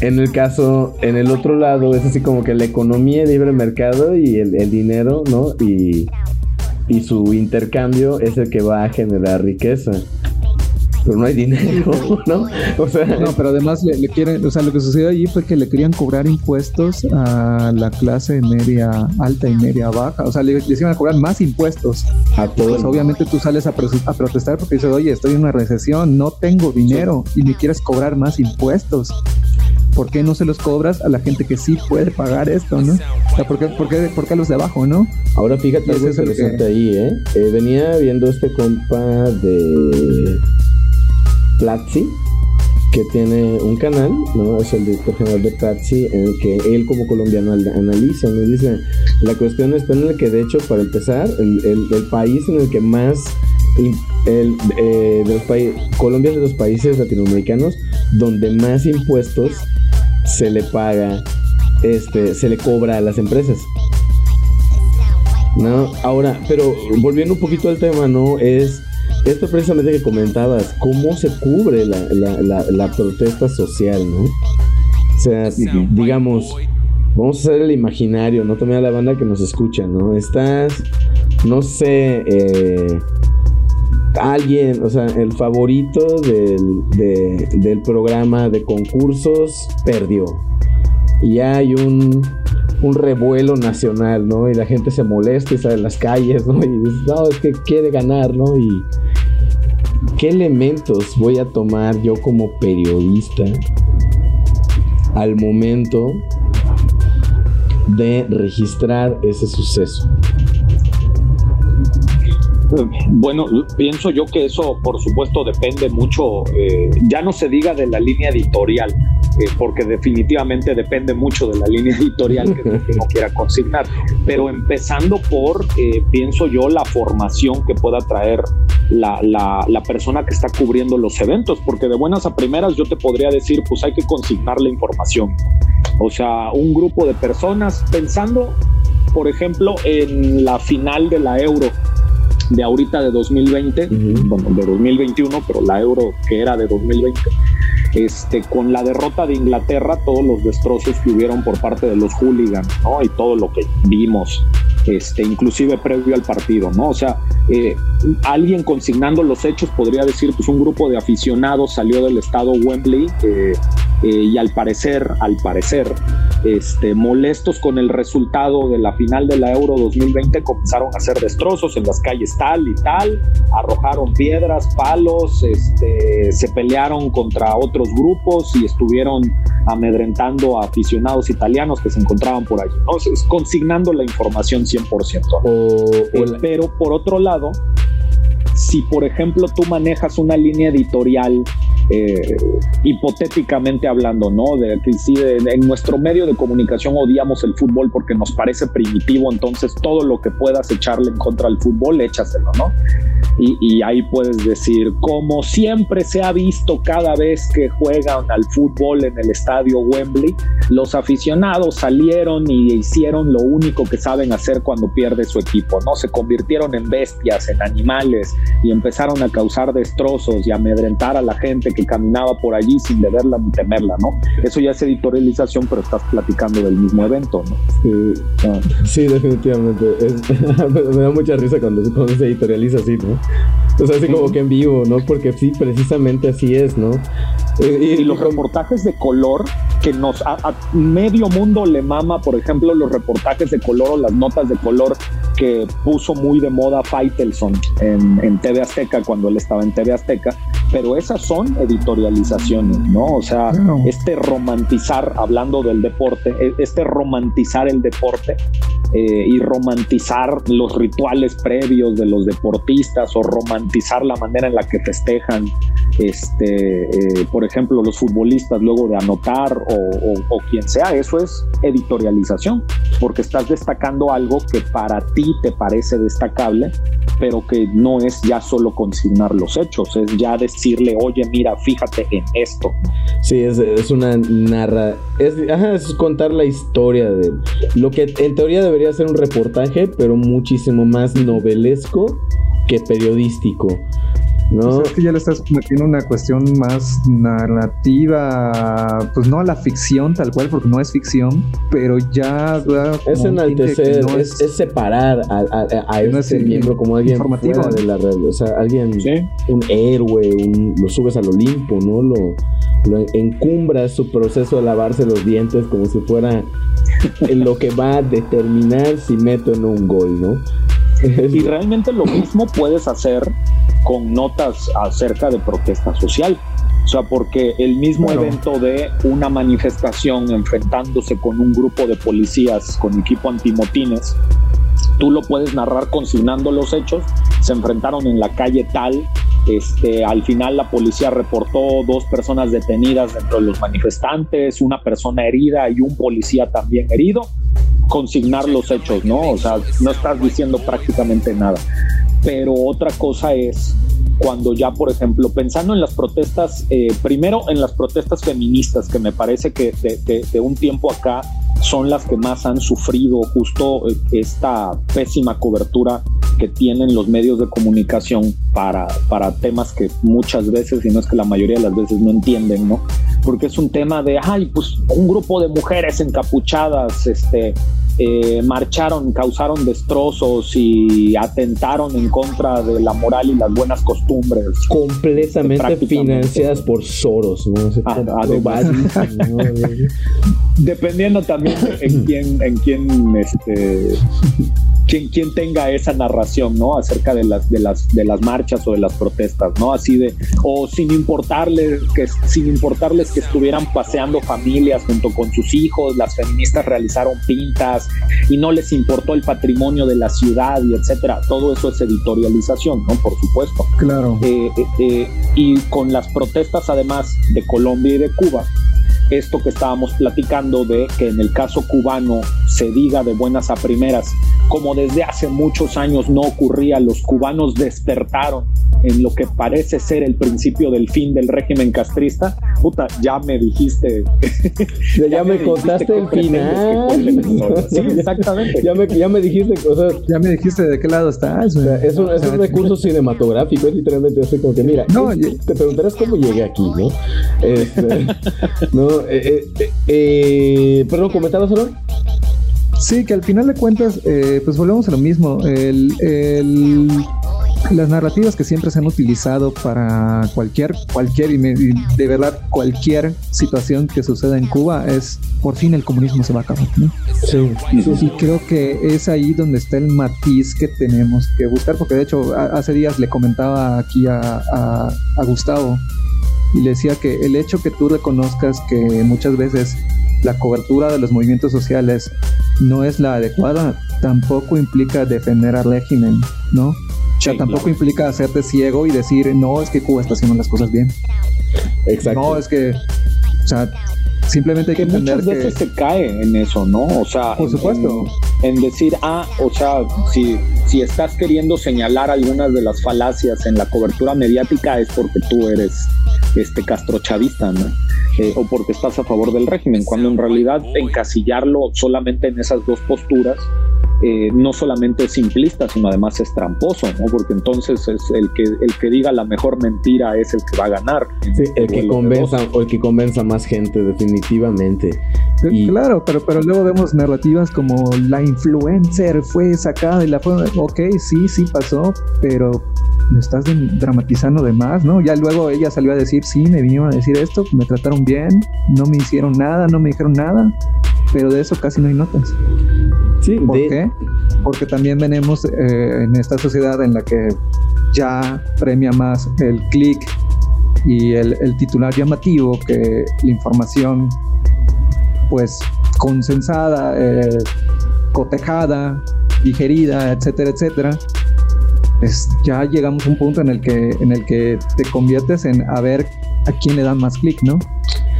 en el caso, en el otro lado, es así como que la economía de libre mercado y el, el dinero, ¿no? Y, y su intercambio es el que va a generar riqueza pero no hay dinero, *laughs* ¿no? O sea, no, pero además le, quieren, o sea, lo que sucedió allí fue que le querían cobrar impuestos a la clase media alta y media baja, o sea, le, iban a cobrar más impuestos. A todos. Pues, obviamente tú sales a, protestar porque dices, oye, estoy en una recesión, no tengo dinero y me quieres cobrar más impuestos. ¿por qué no se los cobras a la gente que sí puede pagar esto, no? O sea, ¿por qué, por qué, por qué a los de abajo, no? Ahora fíjate algo interesante ahí, ¿eh? ¿eh? Venía viendo este compa de Platzi, que tiene un canal, ¿no? Es el director general de Platzi, en el que él como colombiano analiza, ¿no? Dice, la cuestión está en el que, de hecho, para empezar, el, el, país en el que más... El, eh, de los Colombia es de los países latinoamericanos donde más impuestos se le paga, este, se le cobra a las empresas. ¿No? Ahora, pero volviendo un poquito al tema, ¿no? Es esto precisamente que comentabas, cómo se cubre la, protesta social, ¿no? O sea, digamos, vamos a hacer el imaginario, no tomé a la banda que nos escucha, ¿no? Estás, no sé, eh, alguien, o sea, el favorito del, del programa de concursos perdió. Y hay un un revuelo nacional, ¿no? Y la gente se molesta y sale a las calles, ¿no? Y dice, no, es que quiere ganar, ¿no? Y qué elementos voy a tomar yo como periodista al momento de registrar ese suceso. Bueno, pienso yo que eso, por supuesto, depende mucho, eh, ya no se diga de la línea editorial, eh, porque definitivamente depende mucho de la línea editorial que *laughs* uno quiera consignar, pero empezando por, eh, pienso yo, la formación que pueda traer la, la, persona que está cubriendo los eventos, porque de buenas a primeras yo te podría decir, pues hay que consignar la información. O sea, un grupo de personas pensando, por ejemplo, en la final de la Euro de ahorita de 2020, bueno, de 2021, pero la euro que era de 2020, este, con la derrota de Inglaterra, todos los destrozos que hubieron por parte de los hooligans, ¿no? Y todo lo que vimos, este, inclusive previo al partido, ¿no? O sea, eh, alguien consignando los hechos podría decir, pues un grupo de aficionados salió del estado Wembley eh, y al parecer, al parecer, este, molestos con el resultado de la final de la Euro 2020, comenzaron a hacer destrozos en las calles tal y tal, arrojaron piedras, palos, este, se pelearon contra otros grupos y estuvieron amedrentando a aficionados italianos que se encontraban por allí, ¿no? consignando la información 100%. Eh, pero por otro lado, si por ejemplo tú manejas una línea editorial eh, hipotéticamente hablando, ¿no? De que si en nuestro medio de comunicación odiamos el fútbol porque nos parece primitivo, entonces todo lo que puedas echarle en contra del fútbol, échaselo, ¿no? Y, ahí puedes decir, como siempre se ha visto cada vez que juegan al fútbol en el estadio Wembley, los aficionados salieron y hicieron lo único que saben hacer cuando pierde su equipo, ¿no? Se convirtieron en bestias, en animales y empezaron a causar destrozos y amedrentar a la gente que caminaba por allí sin deberla ni temerla, ¿no? Eso ya es editorialización, pero estás platicando del mismo evento, ¿no? Sí, ah. sí definitivamente. *laughs* me da mucha risa cuando, se editorializa así, ¿no? O sea, así como que en vivo, ¿no? Porque sí, precisamente así es, ¿no? Y, los reportajes de color que nos a, medio mundo le mama, por ejemplo, los reportajes de color o las notas de color que puso muy de moda Faitelson en, en TV Azteca cuando él estaba en TV Azteca, pero esas son editorializaciones, ¿no? O sea, este romantizar, hablando del deporte, e, este romantizar el deporte eh, y romantizar los rituales previos de los deportistas o romantizar la manera en la que festejan, este, eh, por ejemplo, los futbolistas luego de anotar o, quien sea, eso es editorialización, porque estás destacando algo que para ti te parece destacable, pero que no es ya solo consignar los hechos, es ya decirle, oye, mira, fíjate en esto. Sí, es, una narra, es, es contar la historia de lo que en teoría debería ser un reportaje, pero muchísimo más novelesco que periodístico. ¿No? Pues es que ya le estás metiendo una cuestión más narrativa, pues no a la ficción tal cual, porque no es ficción, pero ya es enaltecer, es, es, separar a, a, a ese miembro como alguien informativo de la realidad, o sea, alguien, un héroe, un, lo subes al Olimpo, ¿no? Lo, lo encumbras su proceso de lavarse los dientes como si fuera lo que va a determinar si meto en un gol, ¿no? *laughs* y realmente lo mismo puedes hacer con notas acerca de protesta social. O sea, porque el mismo evento de una manifestación enfrentándose con un grupo de policías con equipo antimotines, tú lo puedes narrar consignando los hechos. Se enfrentaron en la calle tal, este, al final la policía reportó dos personas detenidas dentro de los manifestantes, una persona herida y un policía también herido. Consignar los hechos, ¿no? O sea, no estás diciendo prácticamente nada pero otra cosa es cuando ya, por ejemplo, pensando en las protestas, eh, primero en las protestas feministas, que me parece que de, un tiempo acá son las que más han sufrido justo eh, esta pésima cobertura que tienen los medios de comunicación para, para temas que muchas veces, y no es que la mayoría de las veces no entienden, ¿no? Porque es un tema de, ay, pues un grupo de mujeres encapuchadas, este, eh, marcharon, causaron destrozos y atentaron en contra de la moral y las buenas costumbres. Completamente financiadas por Soros, ¿no? *laughs* Dependiendo también en quién, en quién, este, quien, quien tenga esa narración, ¿no? Acerca de las, de las, de las marchas o de las protestas, ¿no? Así de, o sin importarles que, sin importarles que estuvieran paseando familias junto con sus hijos, las feministas realizaron pintas y no les importó el patrimonio de la ciudad y etcétera. Todo eso es editorialización, ¿no? Por supuesto. Claro. Eh, eh, eh, y con las protestas además de Colombia y de Cuba, esto que estábamos platicando de que en el caso cubano se diga de buenas a primeras, como desde hace muchos años no ocurría, los cubanos despertaron en lo que parece ser el principio del fin del régimen castrista, puta, ya me dijiste. *laughs* ya, me, contaste el final. *laughs* sí, exactamente. ya, me, ya me dijiste cosas. Ya me dijiste de qué lado estás. es, un, es un recurso cinematográfico, es literalmente así como que, mira, no, te preguntarás cómo llegué aquí, ¿no? Este, *laughs* no, eh, eh, eh, perdón, ¿comentabas, Aaron? Sí, que al final de cuentas, pues volvemos a lo mismo. El, el, las narrativas que siempre se han utilizado para cualquier, cualquier, y, de verdad, cualquier situación que suceda en Cuba es por fin el comunismo se va a acabar. ¿no? Sí, Y creo que es ahí donde está el matiz que tenemos que buscar, porque de hecho hace días le comentaba aquí a, a, a Gustavo y le decía que el hecho que tú reconozcas que muchas veces la cobertura de los movimientos sociales no es la adecuada, tampoco implica defender al régimen, ¿no? o sea, tampoco implica hacerte ciego y decir, no, es que Cuba está haciendo las cosas bien. Exacto. No, es que, o sea, simplemente hay que, entender muchas veces se cae en eso, ¿no? O sea, por supuesto. En, decir, ah, o sea, si, si estás queriendo señalar algunas de las falacias en la cobertura mediática es porque tú eres este castrochavista, ¿no? Eh, o porque estás a favor del régimen, cuando en realidad encasillarlo solamente en esas dos posturas eh, no solamente es simplista, sino además es tramposo, ¿no? Porque entonces es el que el que diga la mejor mentira es el que va a ganar. el que convenza o el que convenza más gente, definitivamente. Claro, pero, pero luego vemos narrativas como la influencer fue sacada y la fue, ok, sí, sí pasó, pero lo estás dramatizando de más, ¿no? Ya luego ella salió a decir, sí, me vinieron a decir esto, me trataron bien, no me hicieron nada, no me dijeron nada, pero de eso casi no hay notas. Sí, ¿Por qué? Porque también venimos eh, en esta sociedad en la que ya premia más el clic y el, titular llamativo que la información pues consensada, eh, cotejada, digerida, etcétera, etcétera, pues ya llegamos a un punto en el que, en el que te conviertes en a ver a quién le dan más clic, ¿no?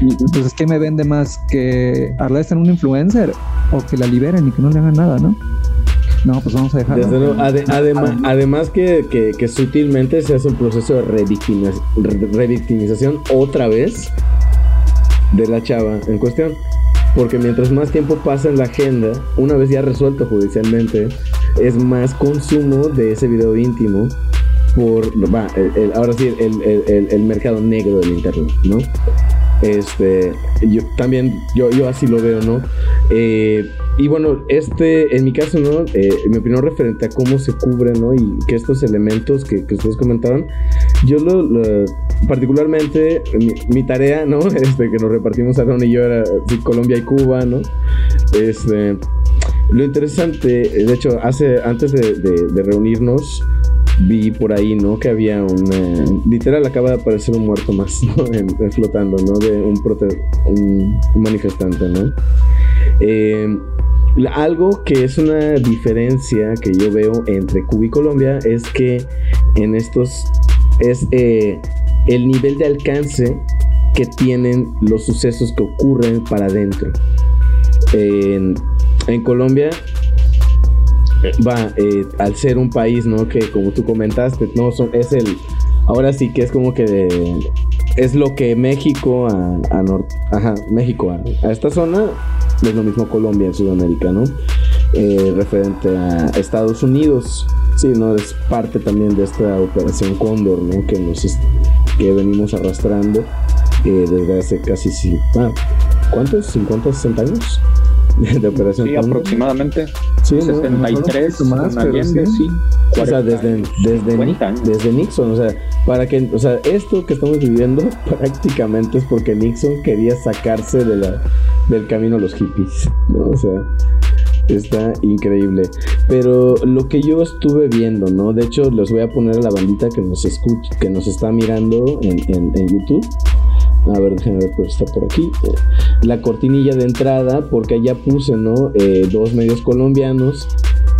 Entonces, ¿qué me vende más? ¿Que Arles en un influencer o que la liberen y que no le hagan nada, no? No, pues vamos a dejarlo. además, además que, que, sutilmente se hace un proceso de revictimización otra vez de la chava en cuestión. Porque mientras más tiempo pasa en la agenda, una vez ya resuelto judicialmente, es más consumo de ese video íntimo por, va, ahora sí, el, el, mercado negro del Internet, ¿no? Este, yo también, yo, yo así lo veo, ¿no? Eh, y bueno, este, en mi caso, ¿no? Eh, mi opinión referente a cómo se cubre, ¿no? Y que estos elementos que, ustedes comentaron, yo lo, particularmente, mi, tarea, ¿no? *laughs* Este, que nos repartimos Aaron y yo era Colombia y Cuba, ¿no? Este, lo interesante, de hecho, hace, antes de reunirnos, vi por ahí, ¿no? Que había una... Literal acaba de aparecer un muerto más, ¿no? *laughs* flotando, ¿no? De un, un, manifestante, ¿no? Eh, algo que es una diferencia que yo veo entre Cuba y Colombia es que en estos es eh, el nivel de alcance que tienen los sucesos que ocurren para adentro. en Colombia va, eh, al ser un país, ¿no? Que como tú comentaste, no son, es el, ahora sí que es como que es lo que México a, a ajá, México a, esta zona es lo mismo Colombia en Sudamérica, ¿no? Eh, referente a Estados Unidos, sí, ¿no? Es parte también de esta operación Cóndor, ¿no? Que nos que venimos arrastrando eh, desde hace casi, sí, ah, ¿cuántos? ¿50, 60 años? *laughs* de operación. Sí, aproximadamente. Sí, 73 más, sí. o sea, desde, desde, desde Nixon, o sea, para que, o sea, esto que estamos viviendo *laughs* prácticamente es porque Nixon quería sacarse de la, del camino a los hippies, ¿no? O sea, está increíble. Pero lo que yo estuve viendo, ¿no? De hecho, les voy a poner a la bandita que nos escucha, que nos está mirando en, en, en YouTube a ver, déjenme ver, pues está por aquí. La cortinilla de entrada, porque allá puse, ¿no? Eh, dos medios colombianos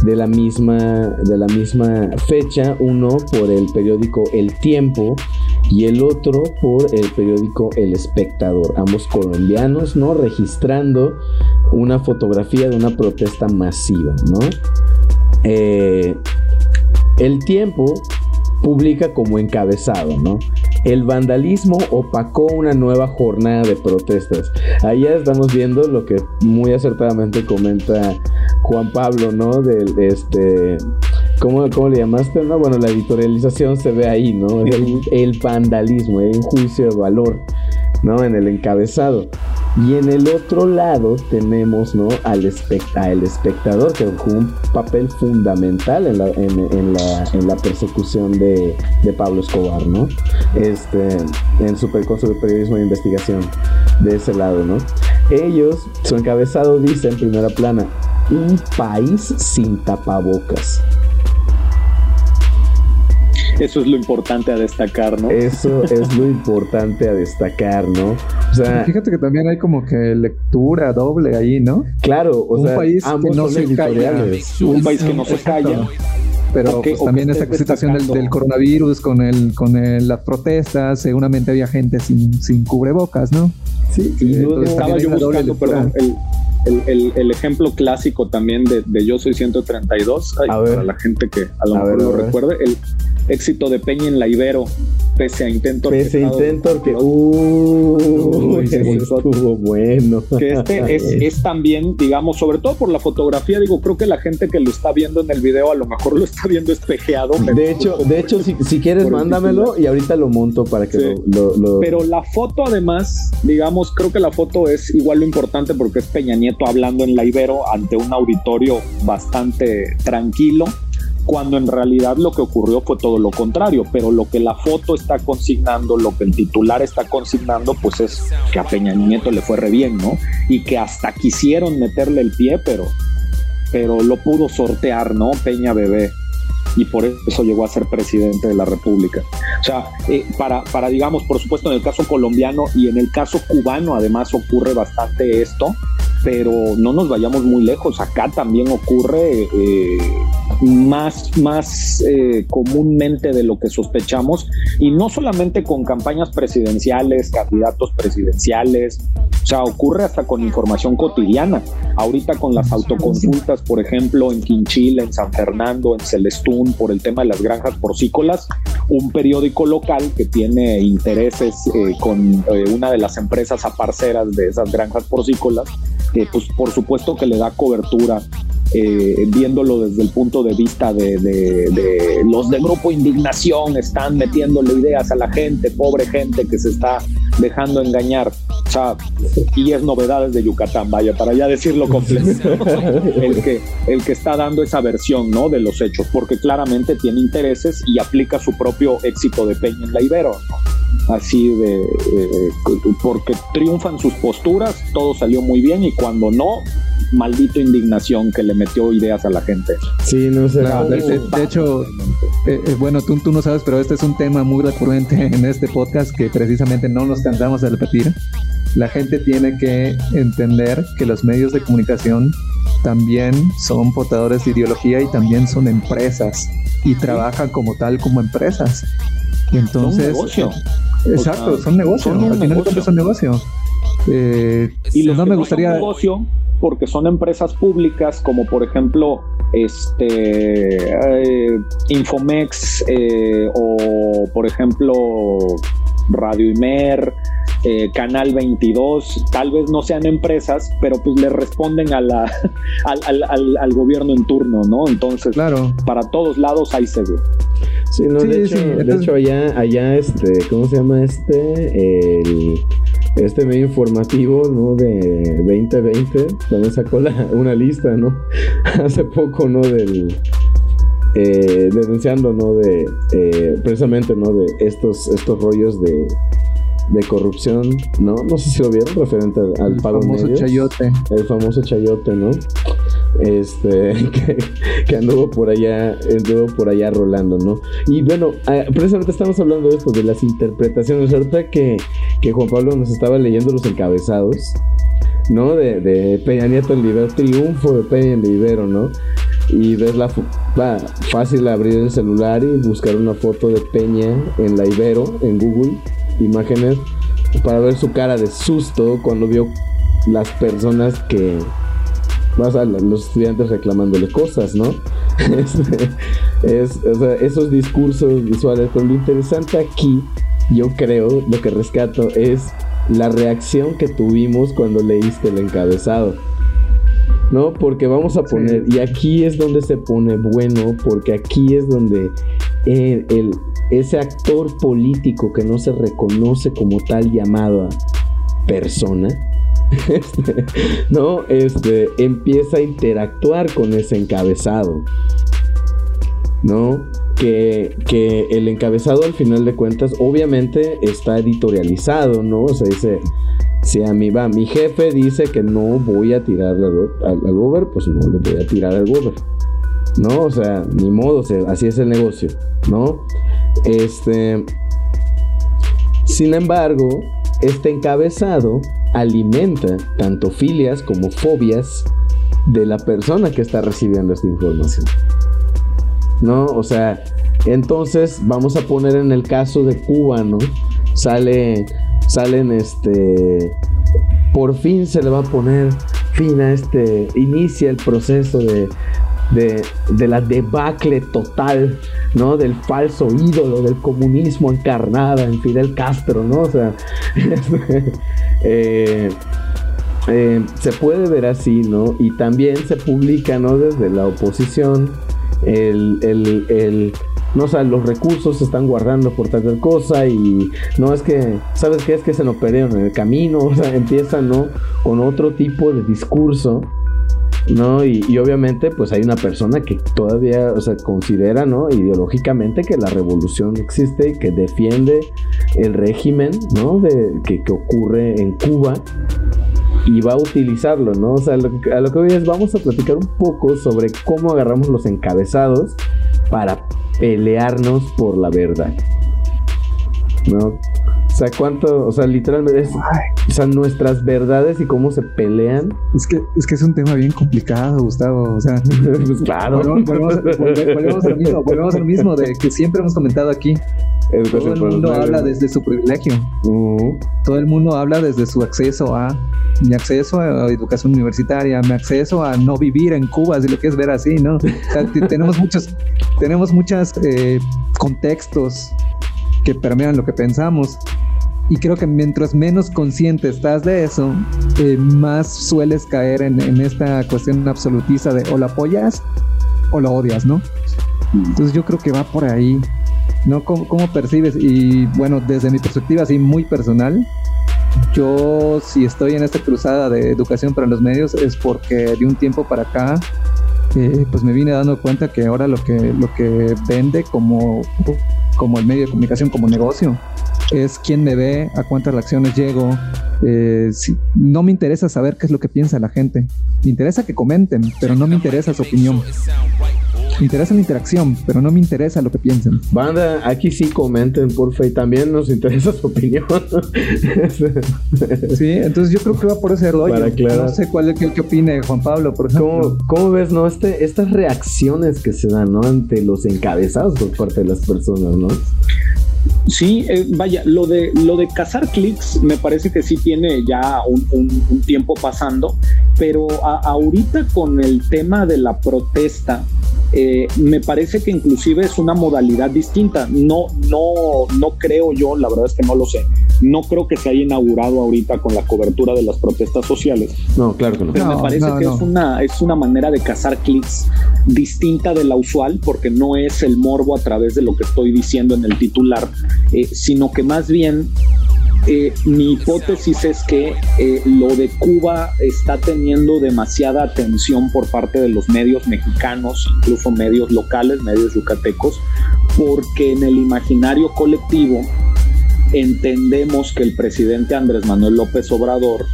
de la misma de la misma fecha, uno por el periódico El Tiempo y el otro por el periódico El Espectador, ambos colombianos, ¿no? Registrando una fotografía de una protesta masiva, ¿no? Eh, el Tiempo publica como encabezado, ¿no? El vandalismo opacó una nueva jornada de protestas. Ahí ya estamos viendo lo que muy acertadamente comenta Juan Pablo, ¿no? Del este. ¿Cómo, ¿Cómo, le llamaste? No? Bueno, la editorialización se ve ahí, ¿no? El, el vandalismo, hay un juicio de valor, ¿no? En el encabezado. Y en el otro lado tenemos ¿no? al espectador que jugó un papel fundamental en la, en, la, en la persecución de, de, Pablo Escobar, ¿no? Este, en su periodismo de investigación de ese lado, ¿no? Ellos, su encabezado dice en primera plana, un país sin tapabocas. Eso es lo importante a destacar, ¿no? Eso es lo importante a destacar, ¿no? O sea, fíjate que también hay como que lectura doble ahí, ¿no? Claro, o un país que no se calla, un país que no se calla. Pero pues, también esta situación del, coronavirus con el con las protestas, seguramente había gente sin, sin cubrebocas, ¿no? Sí, y estaba yo buscando, perdón, el, el, ejemplo clásico también de, de Yo Soy 132, para la gente que a lo mejor lo recuerde, el, éxito de Peña en la Ibero, pese a intento Pese a intento que uh, estuvo bueno. Que este es, es, también, digamos, sobre todo por la fotografía, digo, creo que la gente que lo está viendo en el video a lo mejor lo está viendo espejeado. De hecho, de hecho, si, si quieres, mándamelo y ahorita lo monto para que lo, lo, Pero la foto, además, digamos, creo que la foto es igual lo importante porque es Peña Nieto hablando en la Ibero ante un auditorio bastante tranquilo cuando en realidad lo que ocurrió fue todo lo contrario, pero lo que la foto está consignando, lo que el titular está consignando, pues es que a Peña Nieto le fue re bien, ¿no? Y que hasta quisieron meterle el pie, pero, pero lo pudo sortear, ¿no? Peña Bebé y por eso llegó a ser presidente de la República. O sea, eh, para, para, digamos, por supuesto, en el caso colombiano y en el caso cubano, además ocurre bastante esto, pero no nos vayamos muy lejos. Acá también ocurre eh, más, más eh, comúnmente de lo que sospechamos, y no solamente con campañas presidenciales, candidatos presidenciales, o sea, ocurre hasta con información cotidiana. Ahorita con las autoconsultas, por ejemplo, en Quinchil, en San Fernando, en Celestún, por el tema de las granjas porcícolas, un periódico local que tiene intereses eh, con una de las empresas aparceras de esas granjas porcícolas, pues por supuesto que le da cobertura eh, viéndolo desde el punto de vista de, los de Grupo Indignación, están metiéndole ideas a la gente, pobre gente que se está dejando engañar. O sea, y es novedades de Yucatán, vaya, para ya decirlo completo, *laughs* el, que, el que está dando esa versión ¿no? de los hechos, porque claramente tiene intereses y aplica su propio éxito de Peña en la Ibero. Así de, eh, porque triunfan sus posturas, todo salió muy bien y cuando no, maldito indignación que le metió ideas a la gente. Sí, no sé. de, hecho, eh, eh, bueno, tú, tú no sabes, pero este es un tema muy recurrente *laughs* en este podcast que precisamente no nos cansamos de repetir. La gente tiene que entender que los medios de comunicación también son portadores de ideología y también son empresas y trabajan como tal como empresas. Y entonces, negocio. Exacto, son negocios. Son Al final negocio. son negocios. Eh, y no me gustaría. negocio porque son empresas públicas como por ejemplo este eh, Infomex eh, o por ejemplo Radio Imer, eh, Canal 22, tal vez no sean empresas, pero pues le responden a la, *laughs* al, gobierno en turno, ¿no? Entonces, claro. para todos lados hay seguro. Sí, no, de, hecho, de hecho, allá, allá, este, ¿cómo se llama este? El este medio informativo, ¿no? De 2020, también sacó una lista, ¿no? *laughs* Hace poco, ¿no? Del... Eh, denunciando, ¿no? De, eh, precisamente, ¿no? De estos, estos rollos de, de corrupción, ¿no? No sé si lo vieron, referente al, el pago famoso chayote. El famoso chayote, ¿no? Este, *laughs* que, anduvo por allá, anduvo por allá rolando, ¿no? Y bueno, ah, precisamente estamos hablando de esto, de las interpretaciones. Ahorita que, que Juan Pablo nos estaba leyendo los encabezados, ¿no? De, Peña Nieto el Ibero, triunfo de Peña en Ibero, ¿no? Y ves la va fácil abrir el celular y buscar una foto de Peña en la Ibero en Google imágenes para ver su cara de susto cuando vio las personas que vas a los estudiantes reclamándole cosas, ¿no? *laughs* Este, es, o sea, esos discursos visuales, pero lo interesante aquí, yo creo, lo que rescato es la reacción que tuvimos cuando leíste el encabezado. ¿no? Porque vamos a poner, y aquí es donde se pone bueno, porque aquí es donde el, ese actor político que no se reconoce como tal llamada persona, *laughs* este, ¿no? Este, empieza a interactuar con ese encabezado, ¿no? Que, que, el encabezado al final de cuentas obviamente está editorializado, ¿no? O sea, dice, si a mí va, mi jefe dice que no voy a tirarle al, al, gober, pues no le voy a tirar al gober. ¿No? O sea, ni modo, así es el negocio, ¿no? Este. Sin embargo, este encabezado alimenta tanto filias como fobias de la persona que está recibiendo esta información. ¿No? O sea, entonces vamos a poner en el caso de Cuba, ¿no? Sale salen este por fin se le va a poner fin a este inicia el proceso de de, la debacle total, ¿no? Del falso ídolo del comunismo encarnada en Fidel Castro, ¿no? O sea, *laughs* eh, eh, se puede ver así, ¿no? Y también se publica, ¿no? Desde la oposición, el, el no, o sea, los recursos se están guardando por tal cosa y no es que, ¿sabes qué? Es que se nos perdieron en el camino, o sea, empiezan, ¿no? Con otro tipo de discurso ¿no? Y, y, obviamente, pues hay una persona que todavía, o sea, considera, ¿no? Ideológicamente que la revolución existe y que defiende el régimen, ¿no? De, que, que ocurre en Cuba y va a utilizarlo, ¿no? O sea, a lo, que, a lo que voy es, vamos a platicar un poco sobre cómo agarramos los encabezados para pelearnos por la verdad, ¿no? O sea, cuánto, o sea, literalmente es, o sea, nuestras verdades y cómo se pelean. Es que es, que es un tema bien complicado, Gustavo. O sea, *laughs* pues claro. Volvemos, volvemos, volvemos, a lo mismo, volvemos a lo mismo de que siempre hemos comentado aquí. Todo el mundo habla desde su privilegio. Uh -huh. Todo el mundo habla desde su acceso a mi acceso a educación universitaria, mi acceso a no vivir en Cuba, si lo quieres ver así, ¿no? O sea, tenemos muchos, tenemos muchos eh, contextos que permean lo que pensamos. Y creo que mientras menos consciente estás de eso, eh, más sueles caer en, esta cuestión absolutista de o lo apoyas o lo odias, ¿no? Entonces yo creo que va por ahí, ¿no? ¿Cómo, cómo percibes? Y bueno, desde mi perspectiva así muy personal, yo si estoy en esta cruzada de educación para los medios es porque de un tiempo para acá eh, pues me vine dando cuenta que ahora lo que, lo que vende como, como el medio de comunicación, como negocio, es quién me ve, a cuántas reacciones llego. Eh, si, no me interesa saber qué es lo que piensa la gente. Me interesa que comenten, pero no me interesa su opinión. Me interesa la interacción, pero no me interesa lo que piensen. Banda, aquí sí comenten, porfa, y también nos interesa su opinión. sí, entonces yo creo que va por ese rollo. Para no sé cuál es el que opine Juan Pablo, por ejemplo. ¿Cómo, cómo ves, no? Este, estas reacciones que se dan, ¿no? Ante los encabezados por parte de las personas, ¿no? Sí, eh, vaya, lo de lo de cazar clics me parece que sí tiene ya un, un, un tiempo pasando, pero a, ahorita con el tema de la protesta, eh, me parece que inclusive es una modalidad distinta. No, no, no creo yo, la verdad es que no lo sé. No creo que se haya inaugurado ahorita con la cobertura de las protestas sociales. No, claro que no. Pero no, me parece no, que no. es una es una manera de cazar clics distinta de la usual, porque no es el morbo a través de lo que estoy diciendo en el titular, eh, sino que más bien eh, mi hipótesis es que eh, lo de Cuba está teniendo demasiada atención por parte de los medios mexicanos, incluso medios locales, medios yucatecos, porque en el imaginario colectivo entendemos que el presidente Andrés Manuel López Obrador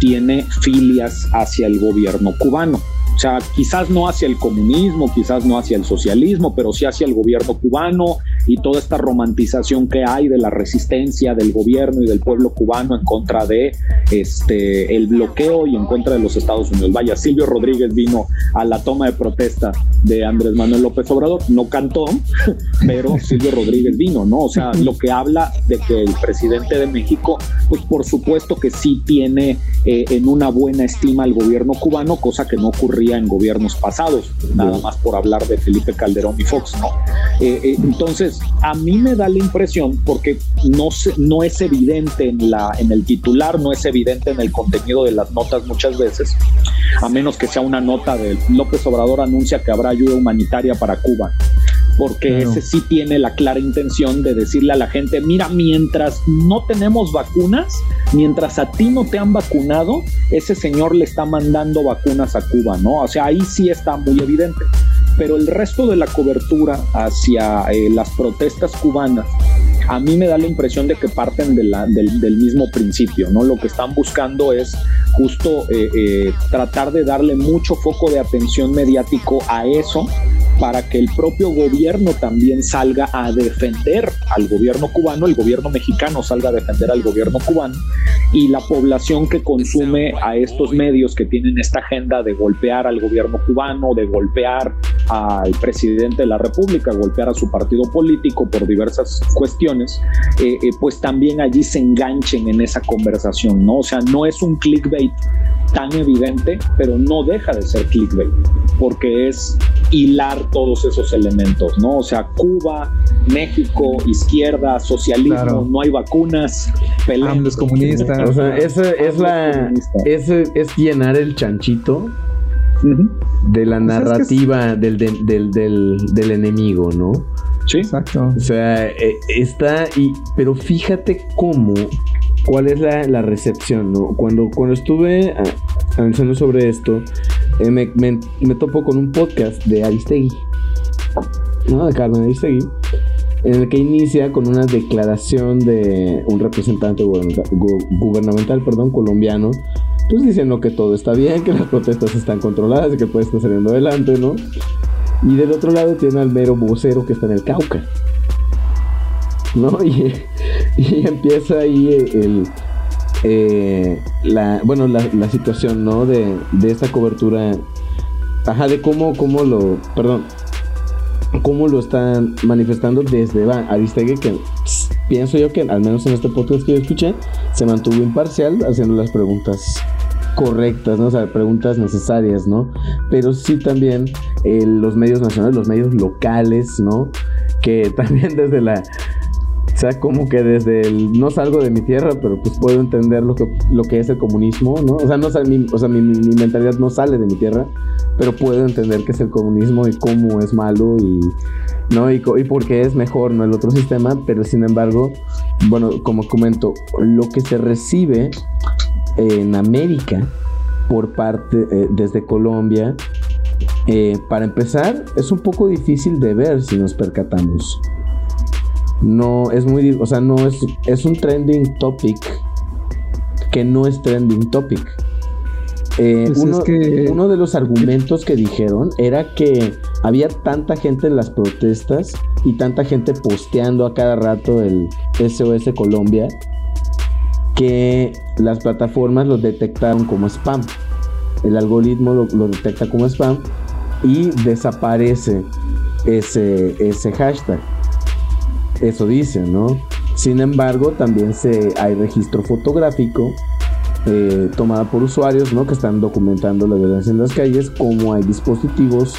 tiene filias hacia el gobierno cubano. O sea, quizás no hacia el comunismo, quizás no hacia el socialismo, pero sí hacia el gobierno cubano y toda esta romantización que hay de la resistencia del gobierno y del pueblo cubano en contra de este el bloqueo y en contra de los Estados Unidos. Vaya, Silvio Rodríguez vino a la toma de protesta de Andrés Manuel López Obrador, no cantó, *laughs* pero Silvio Rodríguez vino, ¿no? O sea, lo que habla de que el presidente de México, pues por supuesto que sí tiene eh, en una buena estima al gobierno cubano, cosa que no ocurría en gobiernos pasados, nada más por hablar de Felipe Calderón y Fox, ¿no? Eh, eh, entonces, a mí me da la impresión, porque no, no es evidente en, la, en el titular, no es evidente en el contenido de las notas muchas veces, a menos que sea una nota de López Obrador anuncia que habrá ayuda humanitaria para Cuba porque claro. ese sí tiene la clara intención de decirle a la gente, mira, mientras no tenemos vacunas, mientras a ti no te han vacunado, ese señor le está mandando vacunas a Cuba, ¿no? O sea, ahí sí está muy evidente. Pero el resto de la cobertura hacia eh, las protestas cubanas, a mí me da la impresión de que parten de la, del, del, mismo principio, ¿no? Lo que están buscando es justo eh, eh, tratar de darle mucho foco de atención mediático a eso para que el propio gobierno también salga a defender al gobierno cubano, el gobierno mexicano salga a defender al gobierno cubano y la población que consume a estos medios que tienen esta agenda de golpear al gobierno cubano, de golpear al presidente de la República, golpear a su partido político por diversas cuestiones, eh, eh, pues también allí se enganchen en esa conversación, ¿no? O sea, no es un clickbait tan evidente, pero no deja de ser clickbait, porque es hilar todos esos elementos, ¿no? O sea, Cuba, México, izquierda, socialismo, claro. no hay vacunas, pelean los comunistas. O sea, ese es la ese es llenar el chanchito uh -huh. de la narrativa es que es... del, del, del, del, enemigo, ¿no? Sí, exacto. O sea, eh, está y pero fíjate cómo cuál es la, la recepción, ¿no? Cuando, cuando estuve analizando sobre esto, eh, me, topo con un podcast de Aristegui, ¿no? De Carmen Aristegui, en el que inicia con una declaración de un representante gubernamental, perdón, colombiano, pues diciendo que todo está bien, que las protestas están controladas y que puede estar saliendo adelante, ¿no? Y del otro lado tiene al mero vocero que está en el Cauca. ¿No? *laughs* Y, empieza ahí el, eh, la, bueno, la, situación, ¿no? De, de, esta cobertura. Ajá, de cómo, cómo lo, perdón, cómo lo están manifestando desde Aristegui, que pienso yo que al menos en este podcast que yo escuché, se mantuvo imparcial haciendo las preguntas correctas, ¿no? O preguntas necesarias, ¿no? Pero sí también eh, los medios nacionales, los medios locales, ¿no? Que *laughs* también desde la... O sea, como que desde el... No salgo de mi tierra, pero pues puedo entender lo que, lo que es el comunismo, ¿no? O sea, no, mi, o sea mi, mentalidad no sale de mi tierra, pero puedo entender qué es el comunismo y cómo es malo y... ¿no? Y, y por qué es mejor, ¿no? El otro sistema, pero sin embargo, bueno, como comento, lo que se recibe en América por parte eh, desde Colombia. Eh, para empezar, es un poco difícil de ver si nos percatamos. No es muy, o sea, no es, es un trending topic que no es trending topic. Eh, pues uno, uno, de los argumentos que dijeron era que había tanta gente en las protestas y tanta gente posteando a cada rato el SOS Colombia que las plataformas lo detectaron como spam. El algoritmo lo, detecta como spam y desaparece ese, ese hashtag. Eso dice, ¿no? Sin embargo, también se, hay registro fotográfico eh, tomado por usuarios ¿no? que están documentando la violencia en las calles, como hay dispositivos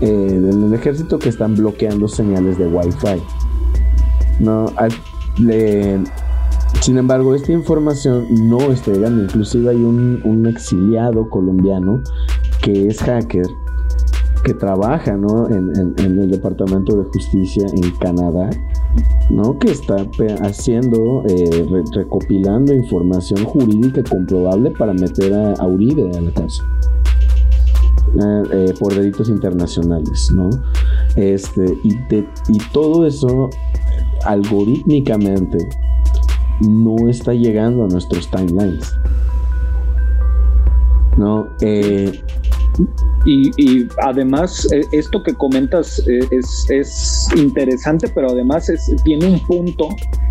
eh, en el ejército que están bloqueando señales de Wi-Fi. ¿no? sin embargo, esta información no está llegando. Inclusive hay un, exiliado colombiano que es hacker, que trabaja en, el Departamento de Justicia en Canadá, ¿no? que está haciendo, eh, recopilando información jurídica comprobable para meter a, Uribe a la cárcel. Eh, eh, por delitos internacionales, ¿no? Este, y, y todo eso algorítmicamente no está llegando a nuestros timelines. No, y, además, eh, esto que comentas eh, es, interesante, pero además tiene un punto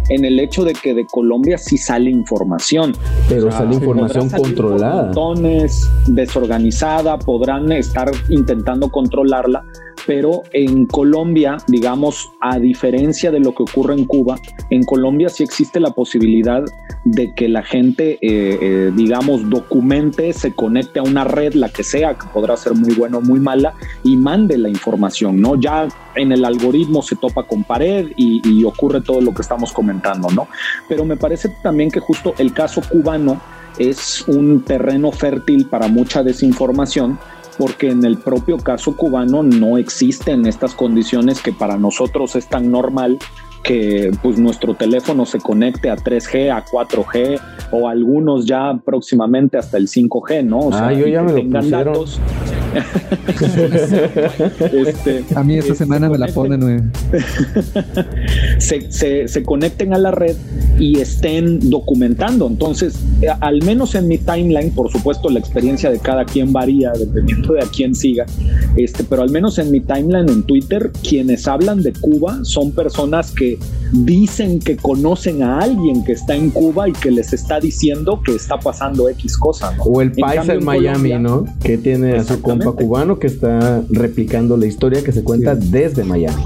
en el hecho de que de Colombia sí sale información. Pero sale información controlada. desorganizada, podrán estar intentando controlarla, pero en Colombia, digamos, a diferencia de lo que ocurre en Cuba, en Colombia sí existe la posibilidad de que la gente, eh, eh, digamos, documente, se conecte a una red, la que sea, que podrá ser muy buena o muy mala, y mande la información, ¿no? Ya en el algoritmo se topa con pared y, y ocurre todo lo que estamos comentando, ¿no? Pero me parece también que justo el caso cubano es un terreno fértil para mucha desinformación porque en el propio caso cubano no existen estas condiciones que para nosotros es tan normal que pues nuestro teléfono se conecte a 3G, a 4G o algunos ya próximamente hasta el 5G, ¿no? O ah, sea, yo ya me lo datos. Este, a mí esta semana me la ponen, *laughs* se, se, conecten a la red y estén documentando. Entonces, al menos en mi timeline, por supuesto, la experiencia de cada quien varía dependiendo de a quién siga, este, pero al menos en mi timeline en Twitter, quienes hablan de Cuba son personas que dicen que conocen a alguien que está en Cuba y que les está diciendo que está pasando X cosa. O el país en, Miami, ¿no? Que tiene a su compa cubano que está replicando la historia que se cuenta desde Miami.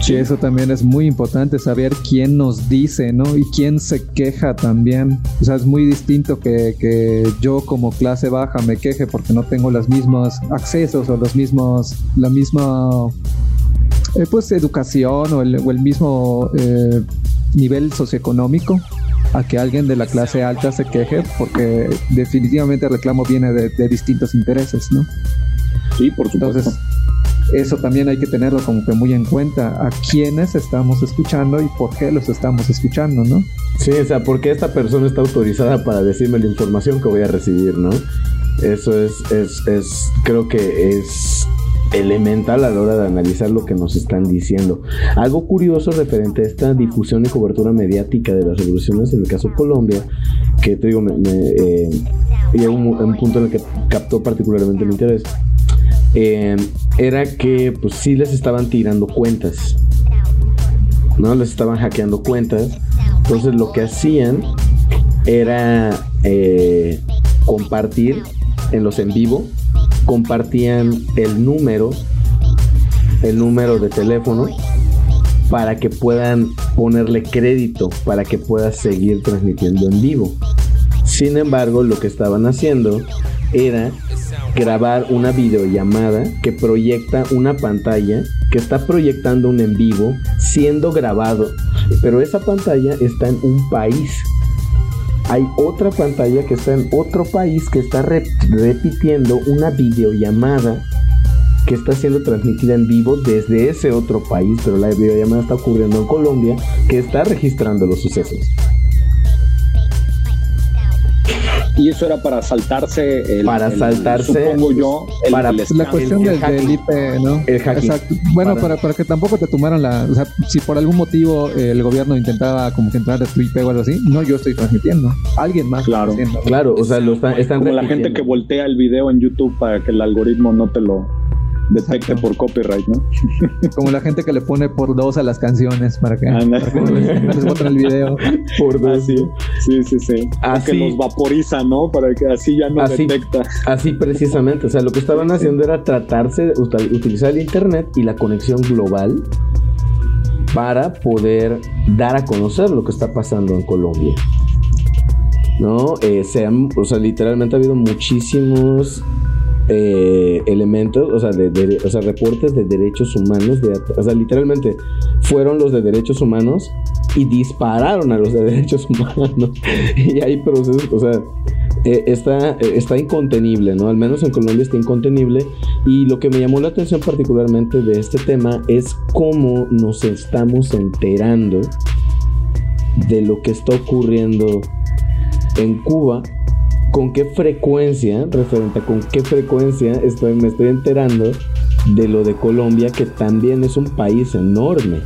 Sí, eso también es muy importante, saber quién nos dice, ¿no? Y quién se queja también. O sea, es muy distinto que, que yo como clase baja me queje porque no tengo los mismos accesos o los mismos, la misma eh, pues educación o el, o el mismo eh, nivel socioeconómico a que alguien de la clase alta se queje porque definitivamente el reclamo viene de, distintos intereses, ¿no? Sí, por supuesto. Entonces, eso también hay que tenerlo como que muy en cuenta a quiénes estamos escuchando y por qué los estamos escuchando, ¿no? Sí, o sea, porque esta persona está autorizada para decirme la información que voy a recibir, ¿no? Eso es, es, es, creo que es elemental a la hora de analizar lo que nos están diciendo. Algo curioso referente a esta difusión y cobertura mediática de las revoluciones en el caso Colombia, que te digo, me, eh, llegó un, punto en el que captó particularmente mi interés, eh, era que pues sí les estaban tirando cuentas, ¿no? Les estaban hackeando cuentas. Entonces lo que hacían era eh, compartir en los en vivo compartían el número, el número de teléfono para que puedan ponerle crédito, para que puedas seguir transmitiendo en vivo. Sin embargo, lo que estaban haciendo era grabar una videollamada que proyecta una pantalla que está proyectando un en vivo siendo grabado, pero esa pantalla está en un país hay otra pantalla que está en otro país que está repitiendo una videollamada que está siendo transmitida en vivo desde ese otro país, pero la videollamada está ocurriendo en Colombia, que está registrando los sucesos. Y eso era para saltarse el, para saltarse supongo yo para la cuestión del, IP no exacto. Bueno para, para, que tampoco te tomaran la o sea si por algún motivo el gobierno intentaba como que entrar a tu IP o algo así no yo estoy transmitiendo. Alguien más claro. claro o sea lo están, están como la gente que voltea el video en YouTube para que el algoritmo no te lo detecte por copyright, ¿no? *laughs* Como la gente que le pone por dos a las canciones para que, no les, el video. *laughs* Por dos. Así, sí, sí, sí. Así, que los vaporiza, ¿no? Para que así ya no detecta. Así precisamente. O sea, lo que estaban haciendo era tratarse de utilizar el internet y la conexión global para poder dar a conocer lo que está pasando en Colombia. ¿no? Eh, o sea, literalmente ha habido muchísimos eh, elementos, o sea, de, o sea, reportes de derechos humanos, de, o sea, literalmente fueron los de derechos humanos y dispararon a los de *laughs* derechos humanos. y hay procesos, o sea, eh, está, eh, está incontenible, ¿no? Al menos en Colombia está incontenible. Y lo que me llamó la atención particularmente de este tema es cómo nos estamos enterando de lo que está ocurriendo en Cuba con qué frecuencia, referente a con qué frecuencia estoy, me estoy enterando de lo de Colombia, que también es un país enorme.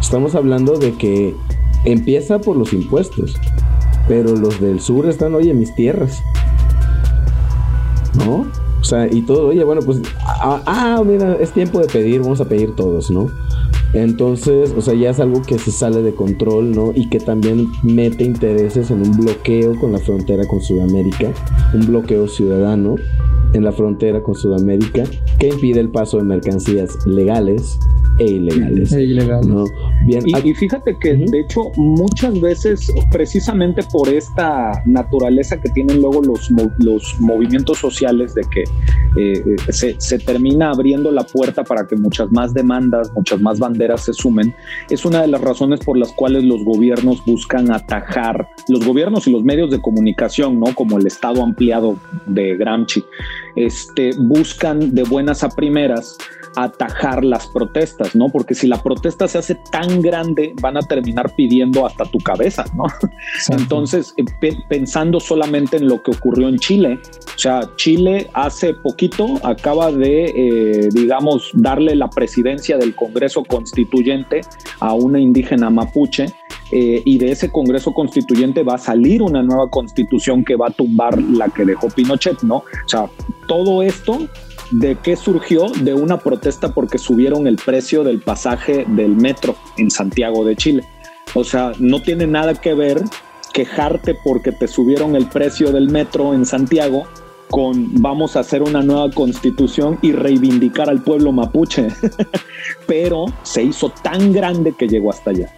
Estamos hablando de que empieza por los impuestos, pero los del sur están, oye, mis tierras. ¿No? O sea, y todo, oye, bueno, pues, ah, ah mira, es tiempo de pedir, vamos a pedir todos, ¿no? Entonces, o sea, ya es algo que se sale de control, ¿no? Y que también mete intereses en un bloqueo con la frontera con Sudamérica, un bloqueo ciudadano en la frontera con Sudamérica que impide el paso de mercancías legales e ilegales. E ilegal. ¿no? Bien, y, fíjate que de hecho muchas veces precisamente por esta naturaleza que tienen luego los, los movimientos sociales de que eh, se, se, termina abriendo la puerta para que muchas más demandas, muchas más se sumen, es una de las razones por las cuales los gobiernos buscan atajar, los gobiernos y los medios de comunicación, ¿no? Como el Estado ampliado de Gramsci, este, buscan de buenas a primeras atajar las protestas, ¿no? Porque si la protesta se hace tan grande, van a terminar pidiendo hasta tu cabeza, ¿no? Entonces, eh, pensando solamente en lo que ocurrió en Chile, o sea, Chile hace poquito acaba de, eh, digamos, darle la presidencia del Congreso Constituyente a una indígena mapuche. Eh, y de ese Congreso Constituyente va a salir una nueva constitución que va a tumbar la que dejó Pinochet, ¿no? O sea, todo esto ¿De qué surgió? De una protesta porque subieron el precio del pasaje del metro en Santiago de Chile. O sea, no tiene nada que ver quejarte porque te subieron el precio del metro en Santiago con vamos a hacer una nueva constitución y reivindicar al pueblo mapuche. *laughs* Pero se hizo tan grande que llegó hasta allá.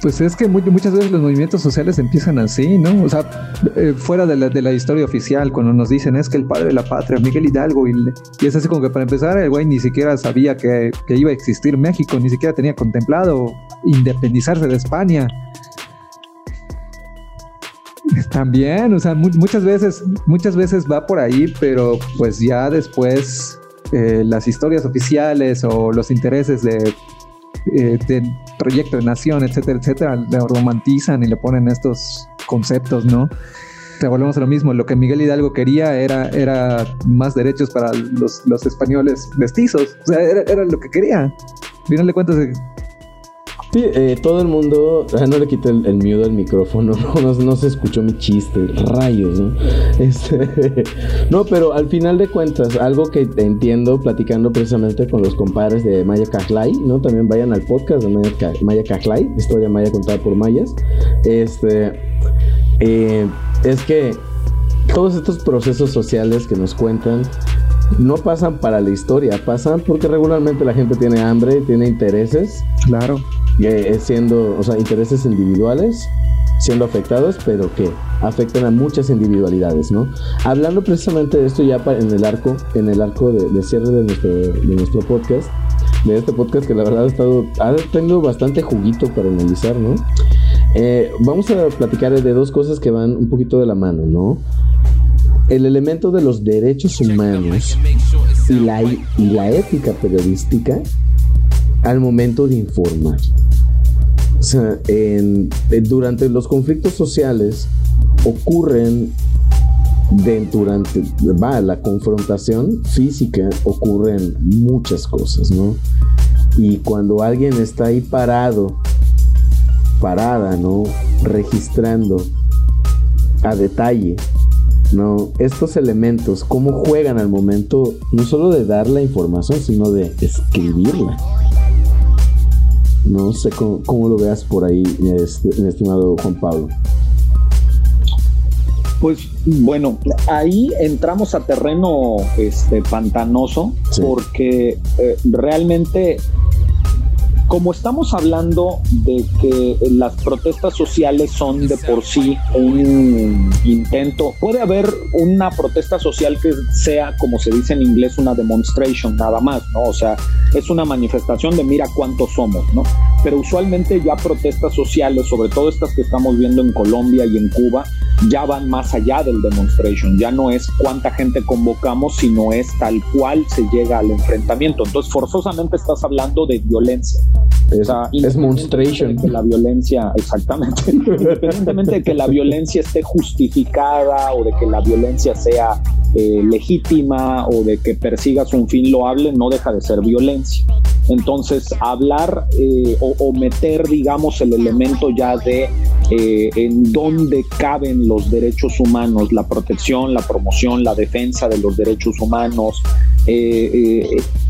Pues es que muchas veces los movimientos sociales empiezan así, ¿no? O sea, eh, fuera de la, de la, historia oficial, cuando nos dicen es que el padre de la patria, Miguel Hidalgo, y, es así como que para empezar, el güey ni siquiera sabía que, que, iba a existir México, ni siquiera tenía contemplado independizarse de España. También, o sea, muchas veces, muchas veces va por ahí, pero pues ya después eh, las historias oficiales o los intereses de eh, de proyecto de nación, etcétera, etcétera, le romantizan y le ponen estos conceptos, ¿no? te volvemos a lo mismo. Lo que Miguel Hidalgo quería era, era más derechos para los, los españoles mestizos. O sea, era, era lo que quería. Al final de cuentas, Sí, eh, todo el mundo. No le quité el, el miedo al micrófono. *laughs* No, no, se escuchó mi chiste. Rayos, ¿no? *laughs* Este, no, pero al final de cuentas, algo que entiendo platicando precisamente con los compadres de Maya Cajlay, ¿no? También vayan al podcast de Maya, Maya Cajlay, historia maya contada por mayas. Este. Eh, es que todos estos procesos sociales que nos cuentan no pasan para la historia, pasan porque regularmente la gente tiene hambre, tiene intereses. Claro. Eh, siendo, o sea, intereses individuales siendo afectados, pero que afectan a muchas individualidades, ¿no? Hablando precisamente de esto ya en el arco, en el arco de, cierre de nuestro, de nuestro podcast, de este podcast que la verdad ha estado, ha tenido bastante juguito para analizar, ¿no? Eh, vamos a platicar de dos cosas que van un poquito de la mano, ¿no? El elemento de los derechos humanos y la, y la ética periodística al momento de informar. O sea, durante los conflictos sociales ocurren durante va, la confrontación física ocurren muchas cosas, ¿no? Y cuando alguien está ahí parado, parada, ¿no? Registrando a detalle, ¿no? Estos elementos, cómo juegan al momento no solo de dar la información, sino de escribirla. No sé cómo, lo veas por ahí, este, estimado Juan Pablo. Pues bueno, ahí entramos a terreno este, pantanoso porque eh, realmente como estamos hablando de que las protestas sociales son de por sí un intento, puede haber una protesta social que sea, como se dice en inglés, una demonstration nada más, ¿no? O sea, es una manifestación de mira cuántos somos, ¿no? Pero usualmente ya protestas sociales, sobre todo estas que estamos viendo en Colombia y en Cuba, ya van más allá del demonstration, ya no es cuánta gente convocamos, sino es tal cual se llega al enfrentamiento. Entonces, forzosamente estás hablando de violencia. Es, es monstration. que la violencia, exactamente, *laughs* independientemente de que la violencia esté justificada o de que la violencia sea eh, legítima o de que persigas un fin loable, no deja de ser violencia. Entonces, hablar eh, o, meter, digamos, el elemento ya de eh, en dónde caben los derechos humanos, la protección, la promoción, la defensa de los derechos humanos,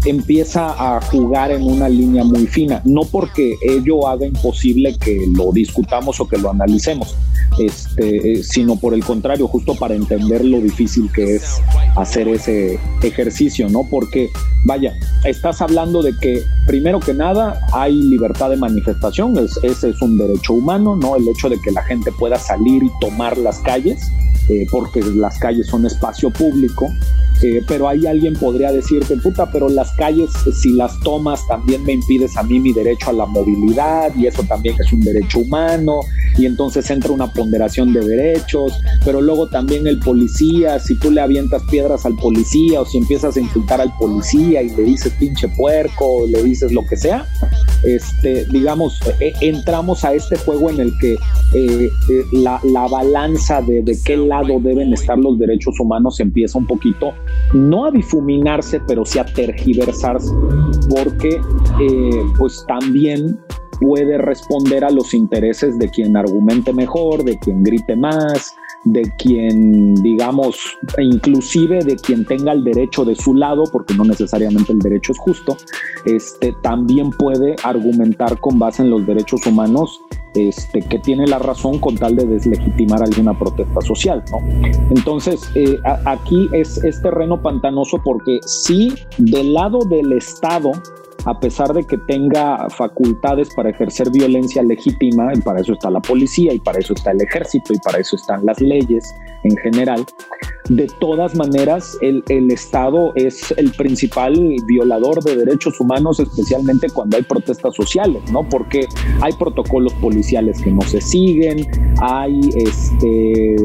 empieza a jugar en una línea muy fina. No porque ello haga imposible que lo discutamos o que lo analicemos, este, sino por el contrario, justo para entender lo difícil que es hacer ese ejercicio, ¿no? Porque, vaya, estás hablando de que, primero que nada, hay libertad de manifestación, ese es un derecho humano, ¿no? El hecho de que la gente pueda salir y tomar las calles, eh, porque las calles son espacio público, eh, pero ahí alguien podría decirte, puta, pero las calles, si las tomas, también me impides a mí mi derecho a la movilidad y eso también es un derecho humano y entonces entra una ponderación de derechos, pero luego también el policía, si tú le avientas piedras al policía o si empiezas a insultar al policía y le dices pinche puerco o le dices lo que sea, este, digamos, eh, entramos a este juego en el que eh, la, la, balanza de, de qué lado deben estar los derechos humanos empieza un poquito no a difuminarse, pero sí a tergiversarse, porque eh, pues también puede responder a los intereses de quien argumente mejor, de quien grite más, de quien, digamos, inclusive de quien tenga el derecho de su lado, porque no necesariamente el derecho es justo, este, también puede argumentar con base en los derechos humanos este, que tiene la razón con tal de deslegitimar alguna protesta social. ¿no? Entonces, eh, aquí es, es terreno pantanoso porque sí, del lado del Estado, a pesar de que tenga facultades para ejercer violencia legítima, y para eso está la policía, y para eso está el ejército, y para eso están las leyes en general, de todas maneras el, Estado es el principal violador de derechos humanos, especialmente cuando hay protestas sociales, ¿no? Porque hay protocolos policiales que no se siguen, hay, este,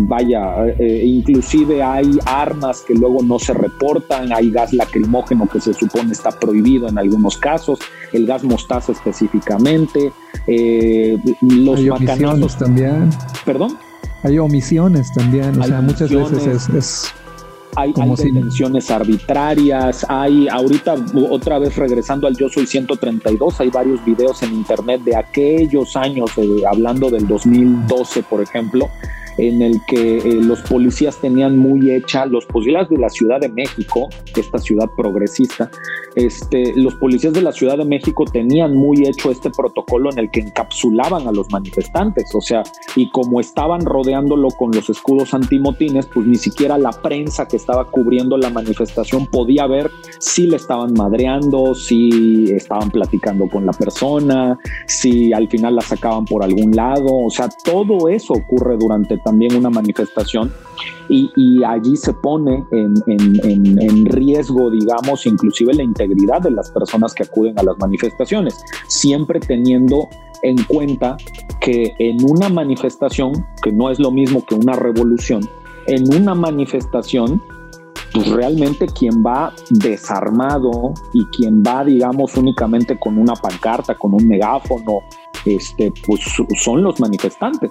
vaya, eh, inclusive hay armas que luego no se reportan, hay gas lacrimógeno que se supone está prohibido en algunos casos, el gas mostaza específicamente, eh, los macanazos también. ¿Perdón? Hay omisiones también, o sea, muchas veces es, hay, hay detenciones arbitrarias, hay ahorita otra vez regresando al Yo Soy 132, hay varios videos en internet de aquellos años, eh, hablando del 2012 por ejemplo, en el que eh, los policías tenían muy hecha, los policías de la Ciudad de México, esta ciudad progresista, este, los policías de la Ciudad de México tenían muy hecho este protocolo en el que encapsulaban a los manifestantes, o sea, y como estaban rodeándolo con los escudos antimotines, pues ni siquiera la prensa que estaba cubriendo la manifestación podía ver si le estaban madreando, si estaban platicando con la persona, si al final la sacaban por algún lado, o sea, todo eso ocurre durante también una manifestación y, allí se pone en, riesgo, digamos, inclusive la integridad de las personas que acuden a las manifestaciones, siempre teniendo en cuenta que en una manifestación, que no es lo mismo que una revolución, en una manifestación pues realmente quien va desarmado y quien va, digamos, únicamente con una pancarta, con un megáfono, este, pues son los manifestantes.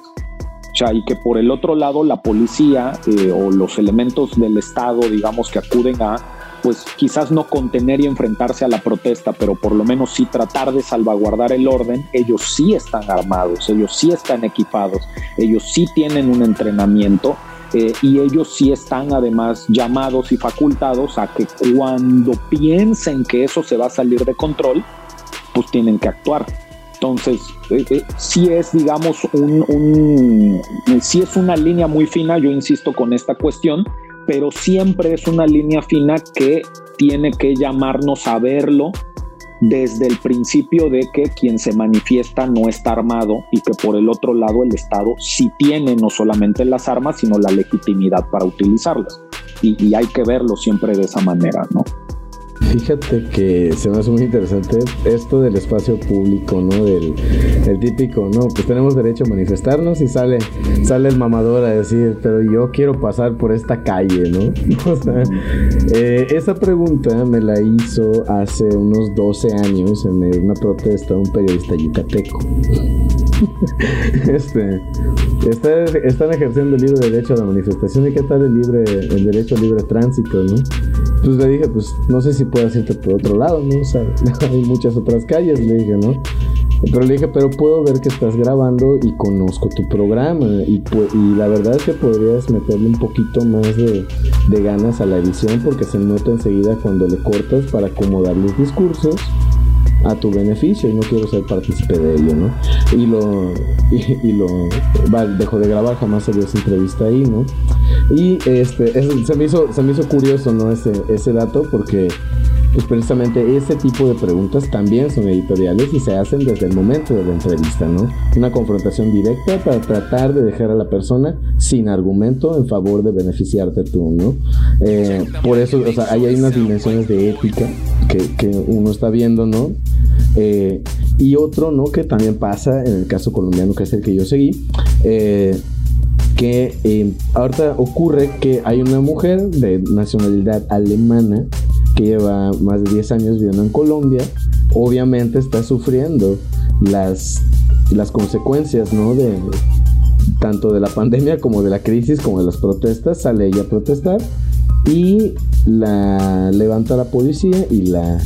O sea, y que por el otro lado la policía eh, o los elementos del Estado, digamos, que acuden a, pues quizás no contener y enfrentarse a la protesta, pero por lo menos sí tratar de salvaguardar el orden, ellos sí están armados, ellos sí están equipados, ellos sí tienen un entrenamiento eh, y ellos sí están además llamados y facultados a que cuando piensen que eso se va a salir de control, pues tienen que actuar. Entonces, eh, eh, sí es, digamos, sí es una línea muy fina, yo insisto con esta cuestión, pero siempre es una línea fina que tiene que llamarnos a verlo desde el principio de que quien se manifiesta no está armado y que por el otro lado el Estado sí tiene no solamente las armas, sino la legitimidad para utilizarlas. Y hay que verlo siempre de esa manera, ¿no? Fíjate que se me hace muy interesante esto del espacio público, ¿no? Del el típico, ¿no? Pues tenemos derecho a manifestarnos y sale, sale el mamador a decir, pero yo quiero pasar por esta calle, ¿no? *laughs* O sea, eh, esa pregunta me la hizo hace unos 12 años en una protesta un periodista yucateco. Este, están ejerciendo el libre derecho a la manifestación y qué tal el libre, el derecho al libre tránsito, ¿no? Pues le dije, pues no sé si puedes irte por otro lado, ¿no? O *laughs* hay muchas otras calles, le dije, ¿no? Pero le dije, pero puedo ver que estás grabando y conozco tu programa. Y, y la verdad es que podrías meterle un poquito más de, de ganas a la edición porque se nota enseguida cuando le cortas para acomodar los discursos a tu beneficio y no quiero ser partícipe de ello, ¿no? Y lo, *laughs* y, lo, dejó de grabar, jamás salió esa entrevista ahí, ¿no? Y este, se, me hizo, se me hizo curioso, ¿no? Ese, ese dato porque pues precisamente ese tipo de preguntas también son editoriales y se hacen desde el momento de la entrevista, ¿no? Una confrontación directa para tratar de dejar a la persona sin argumento en favor de beneficiarte tú, ¿no? Eh, por eso, o sea, ahí hay unas dimensiones de ética que, uno está viendo, ¿no? Eh, y otro, ¿no? Que también pasa en el caso colombiano, que es el que yo seguí, eh, que eh, ahorita ocurre que hay una mujer de nacionalidad alemana que lleva más de 10 años viviendo en Colombia, obviamente está sufriendo las, las consecuencias, ¿no? De, tanto de la pandemia como de la crisis, como de las protestas, sale ella a protestar y la levanta la policía y la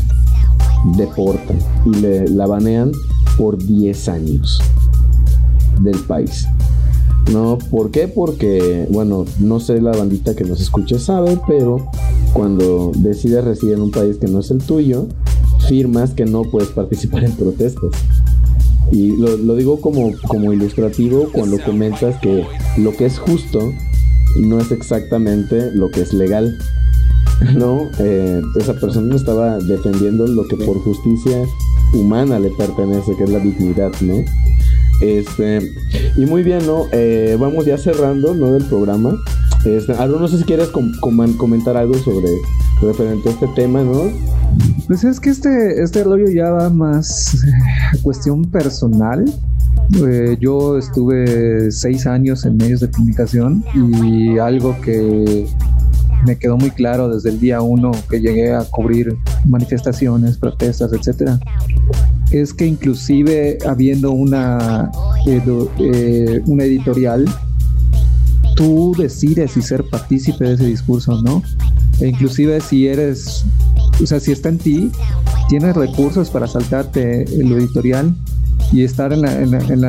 deportan y le, la banean por 10 años del país. No, ¿por qué? Porque, bueno, no sé la bandita que nos escucha sabe, pero cuando decides residir en un país que no es el tuyo, firmas que no puedes participar en protestas. Y lo, digo como, como ilustrativo cuando comentas que lo que es justo no es exactamente lo que es legal. *laughs* ¿no? Eh, esa persona estaba defendiendo lo que por justicia humana le pertenece, que es la dignidad, ¿no? Este, y muy bien, ¿no? Eh, vamos ya cerrando, ¿no? Del programa. Este, no sé si quieres comentar algo sobre referente a este tema, ¿no? Pues es que este, este rollo ya va más a cuestión personal. Eh, yo estuve seis años en medios de comunicación y algo que me quedó muy claro desde el día uno que llegué a cubrir manifestaciones, protestas, etcétera, es que inclusive habiendo una, eh, una editorial, tú decides si ser partícipe de ese discurso no. E inclusive si eres, o sea, si está en ti, tienes recursos para saltarte lo editorial y estar en, la, en, en,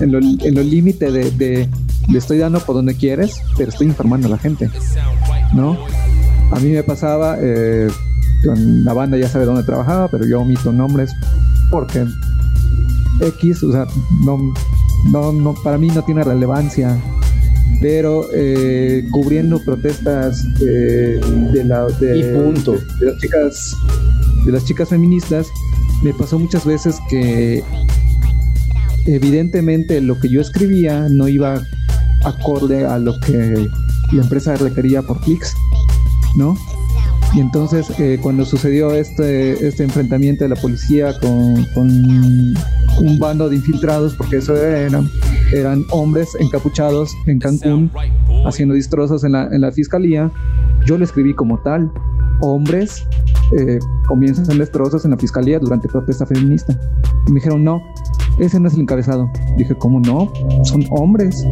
en, lo, límite de, de, de, estoy dando por donde quieres, pero estoy informando a la gente, ¿no? A mí me pasaba, eh, con la banda ya sabe dónde trabajaba, pero yo omito nombres porque X, o sea, no, no, no, para mí no tiene relevancia pero eh, cubriendo protestas eh, de, la, de, punto. De, las chicas de las chicas feministas me pasó muchas veces que evidentemente lo que yo escribía no iba acorde a lo que la empresa requería por clics, ¿no? Y entonces eh, cuando sucedió este, este enfrentamiento de la policía con, con un bando de infiltrados, porque eso eran, eran hombres encapuchados en Cancún haciendo destrozos en la, en la fiscalía, yo lo escribí como tal, hombres eh, comienzan destrozos en la fiscalía durante protesta feminista. Y me dijeron, no, ese no es el encabezado. Dije, ¿cómo no? Son hombres.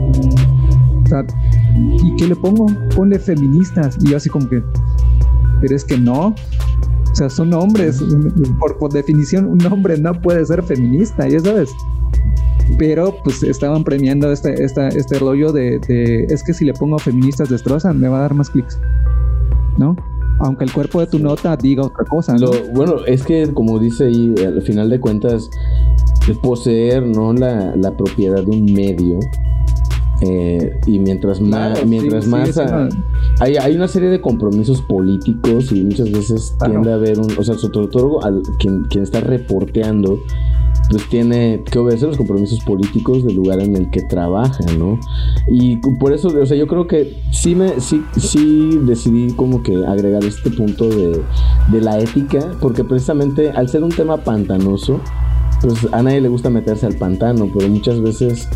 ¿Y qué le pongo? Ponle feministas. Y yo así como que, pero es que no. O sea, son hombres. Por, definición, un hombre no puede ser feminista, ya sabes. Pero pues estaban premiando este, este rollo de, es que si le pongo feministas destrozan, me va a dar más clics. ¿No? Aunque el cuerpo de tu nota diga otra cosa. Lo, bueno, es que como dice ahí, al final de cuentas, poseer ¿no? la, la propiedad de un medio eh, y mientras más, mientras más hay, hay, una serie de compromisos políticos y muchas veces tiende a haber un, o sea, sobre todo al, quien, quien está reporteando, pues tiene que obedecer los compromisos políticos del lugar en el que trabaja, ¿no? Y por eso, o sea, yo creo que sí me, sí, sí decidí como que agregar este punto de, de la ética, porque precisamente al ser un tema pantanoso, pues a nadie le gusta meterse al pantano, pero muchas veces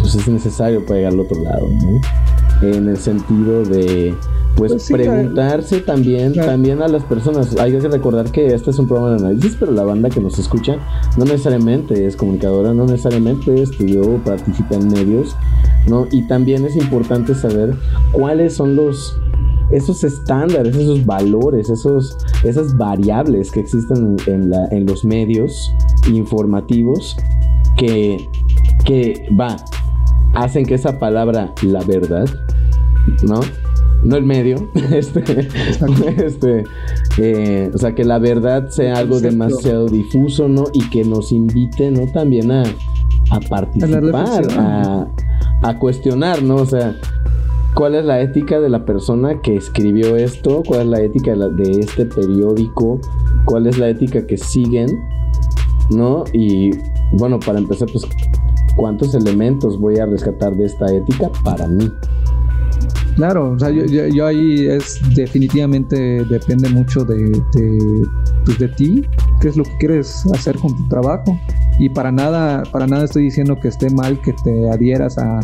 pues es necesario para llegar al otro lado, ¿no? En el sentido de pues, pues preguntarse también también a las personas. Hay que recordar que este es un programa de análisis pero la banda que nos escucha no necesariamente es comunicadora no necesariamente estudió o participa en medios no y también es importante saber cuáles son los esos estándares esos valores esos esas variables que existen en, la, en los medios informativos que que va hacen que esa palabra, la verdad, ¿no? No el medio, *laughs* este, este eh, o sea, que la verdad sea algo demasiado difuso, ¿no? Y que nos invite, ¿no? También a, a participar, a, a, cuestionar, ¿no? O sea, ¿cuál es la ética de la persona que escribió esto? ¿Cuál es la ética de, de este periódico? ¿Cuál es la ética que siguen? ¿No? Y bueno, para empezar, pues cuántos elementos voy a rescatar de esta ética para mí. Claro, o sea, yo, ahí es definitivamente depende mucho de, de, pues de ti, qué es lo que quieres hacer con tu trabajo. Y para nada, para nada estoy diciendo que esté mal que te adhieras a,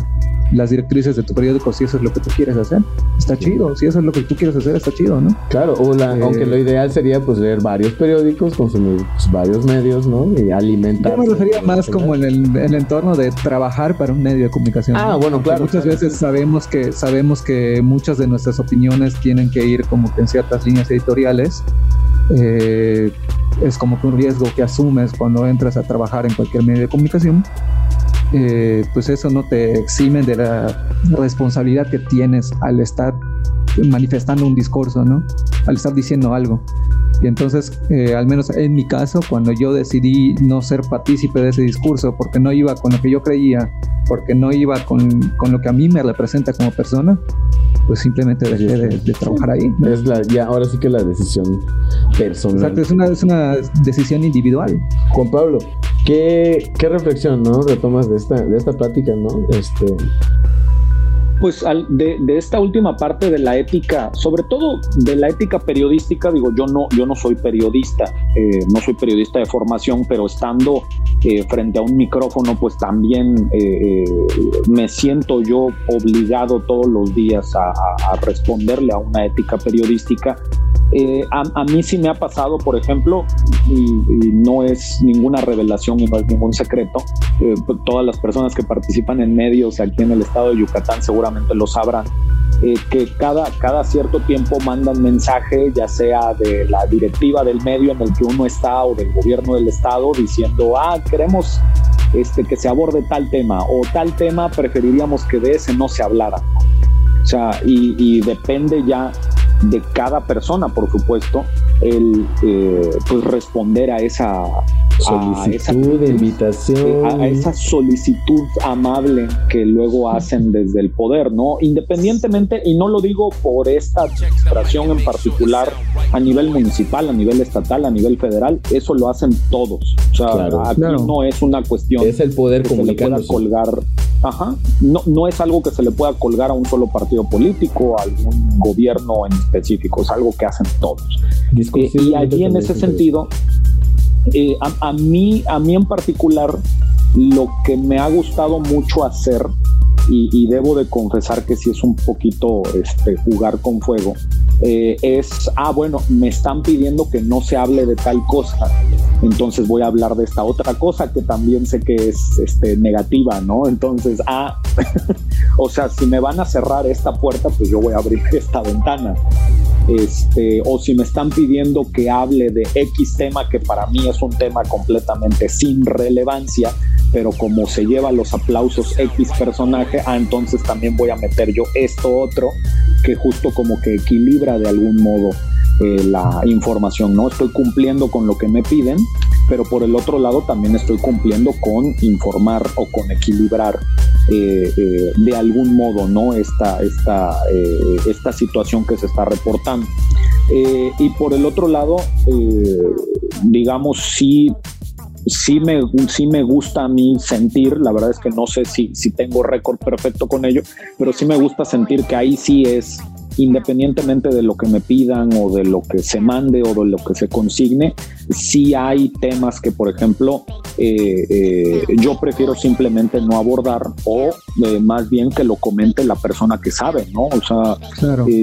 las directrices de tu periódico si eso es lo que tú quieres hacer. Está chido, si eso es lo que tú quieres hacer, está chido, ¿no? Claro, o la, eh, aunque lo ideal sería pues leer varios periódicos, consumir pues, varios medios, ¿no? Y alimentar. Yo me refería más como en el, entorno de trabajar para un medio de comunicación. Ah, bueno, claro. Muchas veces sabemos que, sabemos que muchas de nuestras opiniones tienen que ir como que en ciertas líneas editoriales. Eh, es como que un riesgo que asumes cuando entras a trabajar en cualquier medio de comunicación eh, pues eso no te exime de la responsabilidad que tienes al estar manifestando un discurso, ¿no? Al estar diciendo algo. Y entonces, eh, al menos en mi caso, cuando yo decidí no ser partícipe de ese discurso, porque no iba con lo que yo creía, porque no iba con, con lo que a mí me representa como persona, pues simplemente dejé de, trabajar ahí. Es la, ya, ahora sí que la decisión personal. Exacto, es una, es una decisión individual. Juan Pablo, ¿qué, qué reflexión, no? Retomas de esta, de esta plática, ¿no? Este, pues de, de, esta última parte de la ética, sobre todo de la ética periodística, digo, yo no, yo no soy periodista, eh, no soy periodista de formación, pero estando eh, frente a un micrófono, pues también eh, me siento yo obligado todos los días a, a, responderle a una ética periodística. Eh, a, mí sí me ha pasado, por ejemplo, y, no es ninguna revelación y no es ningún secreto, eh, todas las personas que participan en medios aquí en el estado de Yucatán seguramente lo sabrán, eh, que cada, cada cierto tiempo mandan mensaje, ya sea de la directiva del medio en el que uno está o del gobierno del estado, diciendo, ah, queremos este, que se aborde tal tema o tal tema preferiríamos que de ese no se hablara. O sea, y depende ya de cada persona, por supuesto, el eh, pues responder a esa solicitud de invitación, a, esa solicitud amable que luego hacen desde el poder, ¿no? Independientemente, y no lo digo por esta administración en particular a nivel municipal, a nivel estatal, a nivel federal, eso lo hacen todos. O sea, aquí no es una cuestión es el poder que se le pueda colgar, ajá, no, no es algo que se le pueda colgar a un solo partido político, a algún gobierno en específico, es algo que hacen todos. Eh, y allí en ese sentido, eh, a, mí, a mí en particular, lo que me ha gustado mucho hacer, y, debo de confesar que sí es un poquito este, jugar con fuego, eh, es, ah, bueno, me están pidiendo que no se hable de tal cosa, entonces voy a hablar de esta otra cosa que también sé que es este, negativa, ¿no? Entonces, ah, *laughs* o sea, si me van a cerrar esta puerta, pues yo voy a abrir *laughs* esta ventana este, o si me están pidiendo que hable de X tema que para mí es un tema completamente sin relevancia, pero como se lleva los aplausos X personaje, ah, entonces también voy a meter yo esto otro que justo como que equilibra de algún modo eh, la información, ¿no? Estoy cumpliendo con lo que me piden, pero por el otro lado también estoy cumpliendo con informar o con equilibrar eh, eh, de algún modo, ¿no? Esta, esta, esta situación que se está reportando. y por el otro lado, digamos, sí sí me, sí me gusta a mí sentir, la verdad es que no sé si, si tengo récord perfecto con ello, pero sí me gusta sentir que ahí sí es independientemente de lo que me pidan o de lo que se mande o de lo que se consigne, sí hay temas que, por ejemplo, eh, eh, yo prefiero simplemente no abordar o eh, más bien que lo comente la persona que sabe, ¿no? O sea,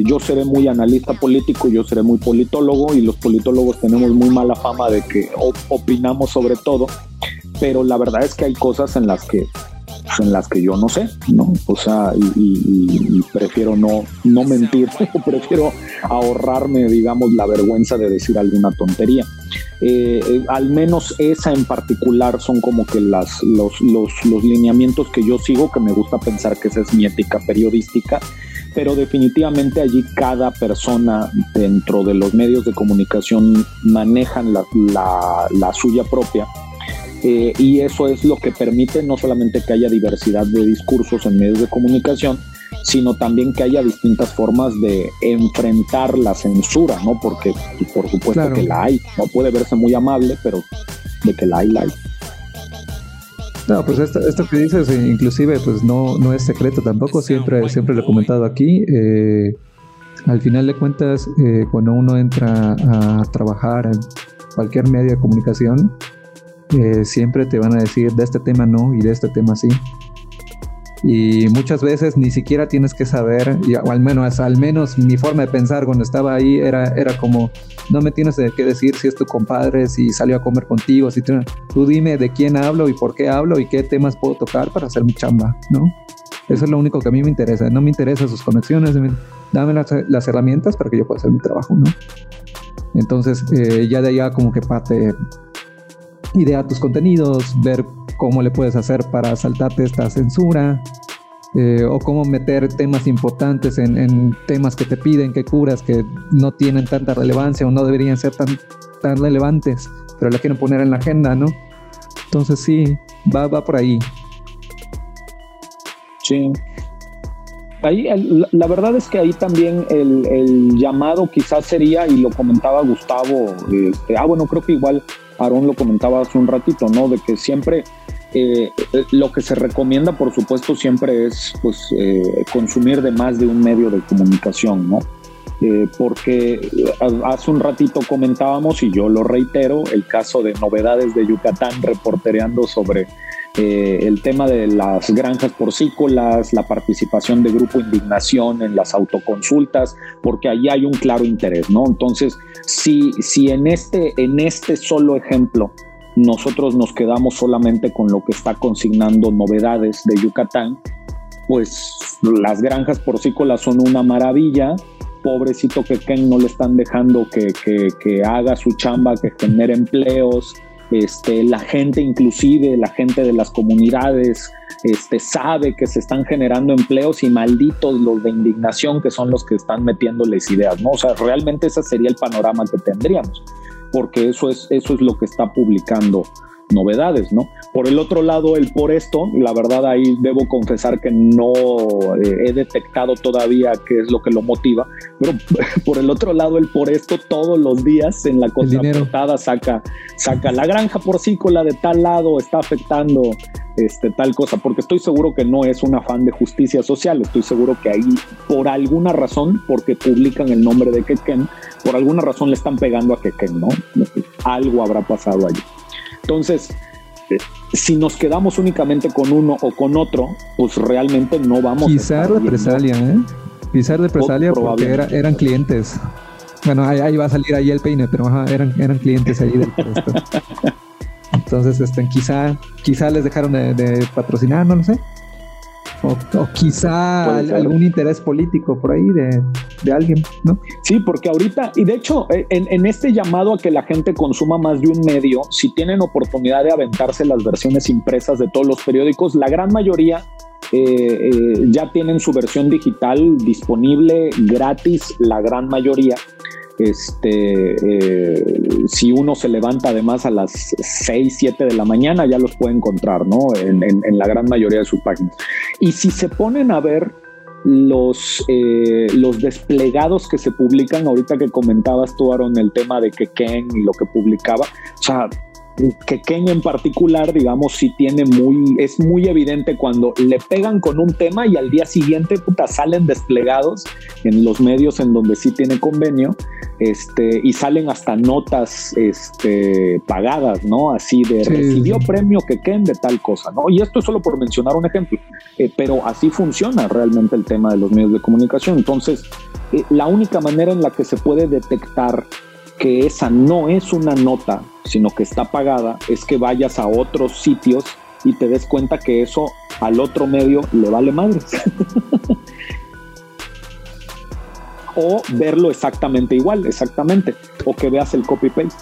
yo seré muy analista político, yo seré muy politólogo y los politólogos tenemos muy mala fama de que opinamos sobre todo, pero la verdad es que hay cosas en las que en las que yo no sé, ¿no? O sea, y, prefiero no, no mentir, *laughs* prefiero ahorrarme, digamos, la vergüenza de decir alguna tontería. Eh, eh, al menos esa en particular son como que las, los, los, los lineamientos que yo sigo, que me gusta pensar que esa es mi ética periodística, pero definitivamente allí cada persona dentro de los medios de comunicación manejan la, la, la suya propia eh, y eso es lo que permite no solamente que haya diversidad de discursos en medios de comunicación, sino también que haya distintas formas de enfrentar la censura, ¿no? Porque por supuesto que la hay, no puede verse muy amable, pero de que la hay, la hay. No, pues esto, esto que dices, eh, inclusive, pues no, no es secreto tampoco, siempre, siempre lo he comentado aquí. Eh, al final de cuentas, cuando uno entra a trabajar en cualquier medio de comunicación, siempre te van a decir de este tema no y de este tema sí. Y muchas veces ni siquiera tienes que saber, o al menos, al menos mi forma de pensar cuando estaba ahí era, era como, no me tienes que decir si es tu compadre, si salió a comer contigo, si tú dime de quién hablo y por qué hablo y qué temas puedo tocar para hacer mi chamba, ¿no? Eso es lo único que a mí me interesa, no me interesan sus conexiones, dame las, las herramientas para que yo pueda hacer mi trabajo, ¿no? Entonces, eh, ya de allá como que parte idear tus contenidos, ver cómo le puedes hacer para saltarte esta censura, eh, o cómo meter temas importantes en, temas que te piden que curas que no tienen tanta relevancia o no deberían ser tan, tan relevantes, pero la quieren poner en la agenda, ¿no? Entonces sí, va, va por ahí. Sí. Ahí, la verdad es que ahí también el, llamado quizás sería, y lo comentaba Gustavo, este, ah, bueno, creo que igual Aarón lo comentaba hace un ratito, ¿no? De que siempre eh, lo que se recomienda, por supuesto, siempre es pues eh, consumir de más de un medio de comunicación, ¿no? Eh, porque hace un ratito comentábamos, y yo lo reitero, el caso de novedades de Yucatán reportereando sobre eh, el tema de las granjas porcícolas, la participación de Grupo Indignación en las autoconsultas, porque ahí hay un claro interés, ¿no? Entonces, si, si en, este, en este solo ejemplo nosotros nos quedamos solamente con lo que está consignando novedades de Yucatán, pues las granjas porcícolas son una maravilla, pobrecito que Ken no le están dejando que, que, haga su chamba, que genere empleos, este, la gente inclusive, la gente de las comunidades, este, sabe que se están generando empleos y malditos los de indignación que son los que están metiéndoles ideas, ¿no? O sea, realmente ese sería el panorama que tendríamos, porque eso es, eso es lo que está publicando novedades, ¿no? Por el otro lado, el por esto, la verdad ahí debo confesar que no eh, he detectado todavía qué es lo que lo motiva, pero *laughs* por el otro lado, el por esto todos los días en la contraportada saca, saca la granja porcícola de tal lado está afectando este, tal cosa, porque estoy seguro que no es un afán de justicia social, estoy seguro que ahí por alguna razón, porque publican el nombre de Keken, por alguna razón le están pegando a Keken, ¿no? Algo habrá pasado allí. Entonces, si nos quedamos únicamente con uno o con otro, pues realmente no vamos Quizá a represalia, ¿eh? Quizá represalia porque eran clientes. Bueno, ahí, va a salir ahí el peine, pero eran, eran clientes ahí del *laughs* Entonces, este, quizá, quizá les dejaron de patrocinar, no lo sé. O, quizá algún interés político por ahí de, alguien, ¿no? Sí, porque ahorita, y de hecho, eh, en, este llamado a que la gente consuma más de un medio, si tienen oportunidad de aventarse las versiones impresas de todos los periódicos, la gran mayoría eh, eh, ya tienen su versión digital disponible gratis, la gran mayoría. Este, eh, si uno se levanta además a las 6, 7 de la mañana, ya los puede encontrar, ¿no? En, la gran mayoría de sus páginas. Y si se ponen a ver los, eh, los desplegados que se publican, ahorita que comentabas tú, Aaron, el tema de que Ken y lo que publicaba, o sea, que Kenia en particular, digamos, sí tiene muy, es muy evidente cuando le pegan con un tema y al día siguiente, puta, salen desplegados en los medios en donde sí tiene convenio, este, y salen hasta notas, este, pagadas, ¿no? Así de recibió premio que Ken de tal cosa, ¿no? Y esto es solo por mencionar un ejemplo, eh, pero así funciona realmente el tema de los medios de comunicación. Entonces, eh, la única manera en la que se puede detectar que esa no es una nota, sino que está pagada, es que vayas a otros sitios y te des cuenta que eso al otro medio le vale madre. *laughs* o verlo exactamente igual, exactamente, o que veas el copy-paste.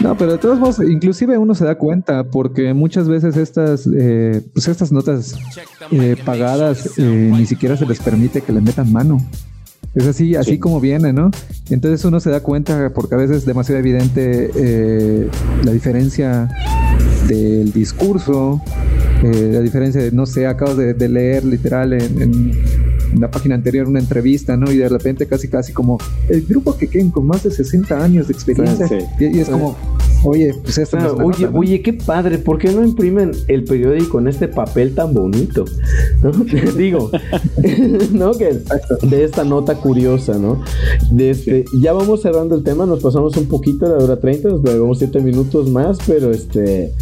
No, pero de todos modos, inclusive uno se da cuenta porque muchas veces estas, eh, pues estas notas eh, pagadas eh, ni siquiera se les permite que le metan mano. Es así, así como viene, ¿no? Entonces uno se da cuenta porque a veces es demasiado evidente la diferencia del discurso, la diferencia de, no sé, acabo de, leer literal en en la página anterior una entrevista, ¿no? Y de repente casi casi como el grupo que queden con más de 60 años de experiencia. Y, es como, oye, pues esto oye, oye, qué padre, ¿por qué no imprimen el periódico en este papel tan bonito? *laughs* ¿No? *laughs* Digo, *laughs* ¿no? Que de esta nota curiosa, ¿no? De este, ya vamos cerrando el tema, nos pasamos un poquito la hora 30, nos llevamos 7 minutos más, pero este,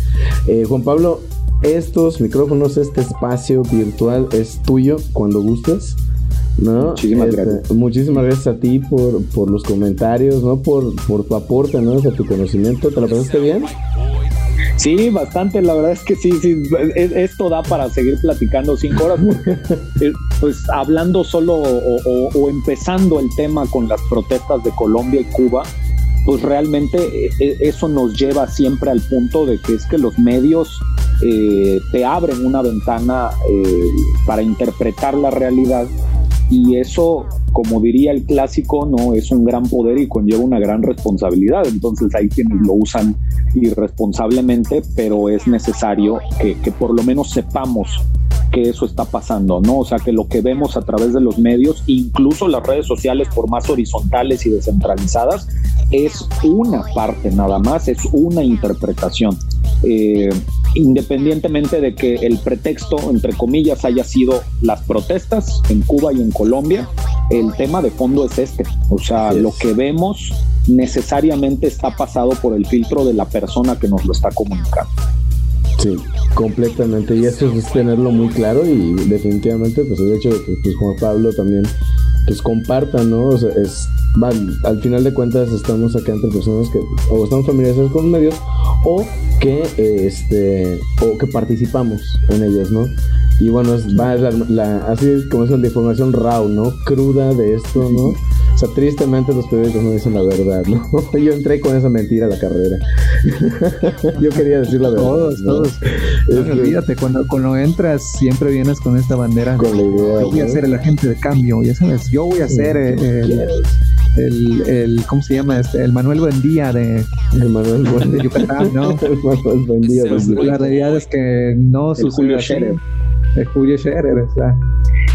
eh, Juan Pablo, estos micrófonos, este espacio virtual es tuyo cuando gustes. ¿no? Muchísimas este, gracias. Muchísimas gracias a ti por, por los comentarios, ¿no? Por, por tu aporte, ¿no? Hacia tu conocimiento. ¿Te la pasaste bien? Sí, bastante. La verdad es que sí, sí. Esto da para seguir platicando cinco horas. *laughs* Eh, pues hablando solo o, empezando el tema con las protestas de Colombia y Cuba, pues realmente eh, eso nos lleva siempre al punto de que es que los medios eh, te abren una ventana eh, para interpretar la realidad y eso, como diría el clásico, no es un gran poder y conlleva una gran responsabilidad. Entonces hay quienes lo usan irresponsablemente, pero es necesario que, que por lo menos sepamos que eso está pasando, ¿no? O sea, que lo que vemos a través de los medios, incluso las redes sociales, por más horizontales y descentralizadas, es una parte nada más, es una interpretación. Eh, independientemente de que el pretexto, entre comillas, haya sido las protestas en Cuba y en Colombia, el tema de fondo es este. O sea, lo que vemos necesariamente está pasado por el filtro de la persona que nos lo está comunicando. Sí, completamente. Y eso es tenerlo muy claro y definitivamente, pues el hecho de que pues, Juan Pablo también pues compartan, ¿no? O sea, es, al final de cuentas estamos acá entre personas que o estamos familiarizados con los medios o que este o que participamos en ellos, ¿no? Y bueno, es, va la, así como es la información raw, ¿no? Cruda de esto, ¿no? O sea, tristemente los periódicos no dicen la verdad, ¿no? *laughs* Yo entré con esa mentira a la carrera. *laughs* Yo quería decir la verdad. Todos, todos. olvídate, cuando, cuando entras siempre vienes con esta bandera. Con la idea. Yo voy a ser el agente de cambio, ya sabes. Yo voy a ser el, el, el, ¿cómo se llama? Este, el Manuel Buendía de, el Manuel Buendía. de Yucatán, ¿no? *laughs* el Manuel Buendía. La realidad es que no sucede así. El Julio Scherer, o sea.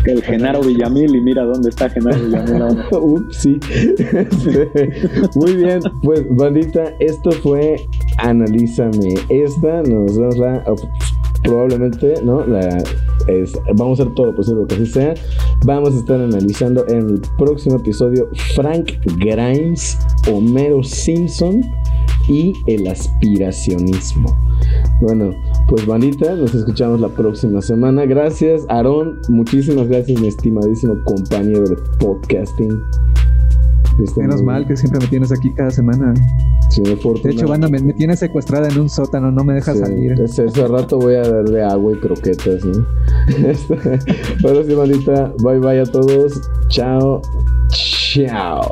El Genaro Villamil, y mira dónde está Genaro Villamil ahora. *laughs* Ups, sí. *laughs* Muy bien, pues, bandita, esto fue Analízame. Esta nos vemos la probablemente, ¿no? Vamos a hacer todo lo posible que así sea. Vamos a estar analizando en el próximo episodio Frank Grimes, Homero Simpson y el aspiracionismo. Bueno, pues bandita, nos escuchamos la próxima semana. Gracias, Aarón. Muchísimas gracias, mi estimadísimo compañero de podcasting. Menos mal que siempre me tienes aquí cada semana. Sí, de hecho, banda, me, me, tienes secuestrada en un sótano, no me dejas sí, salir. Ese, ese, rato voy a darle agua y croquetas, ¿no? *laughs* Bueno, sí, bandita. Bye bye a todos. Chao. Chao.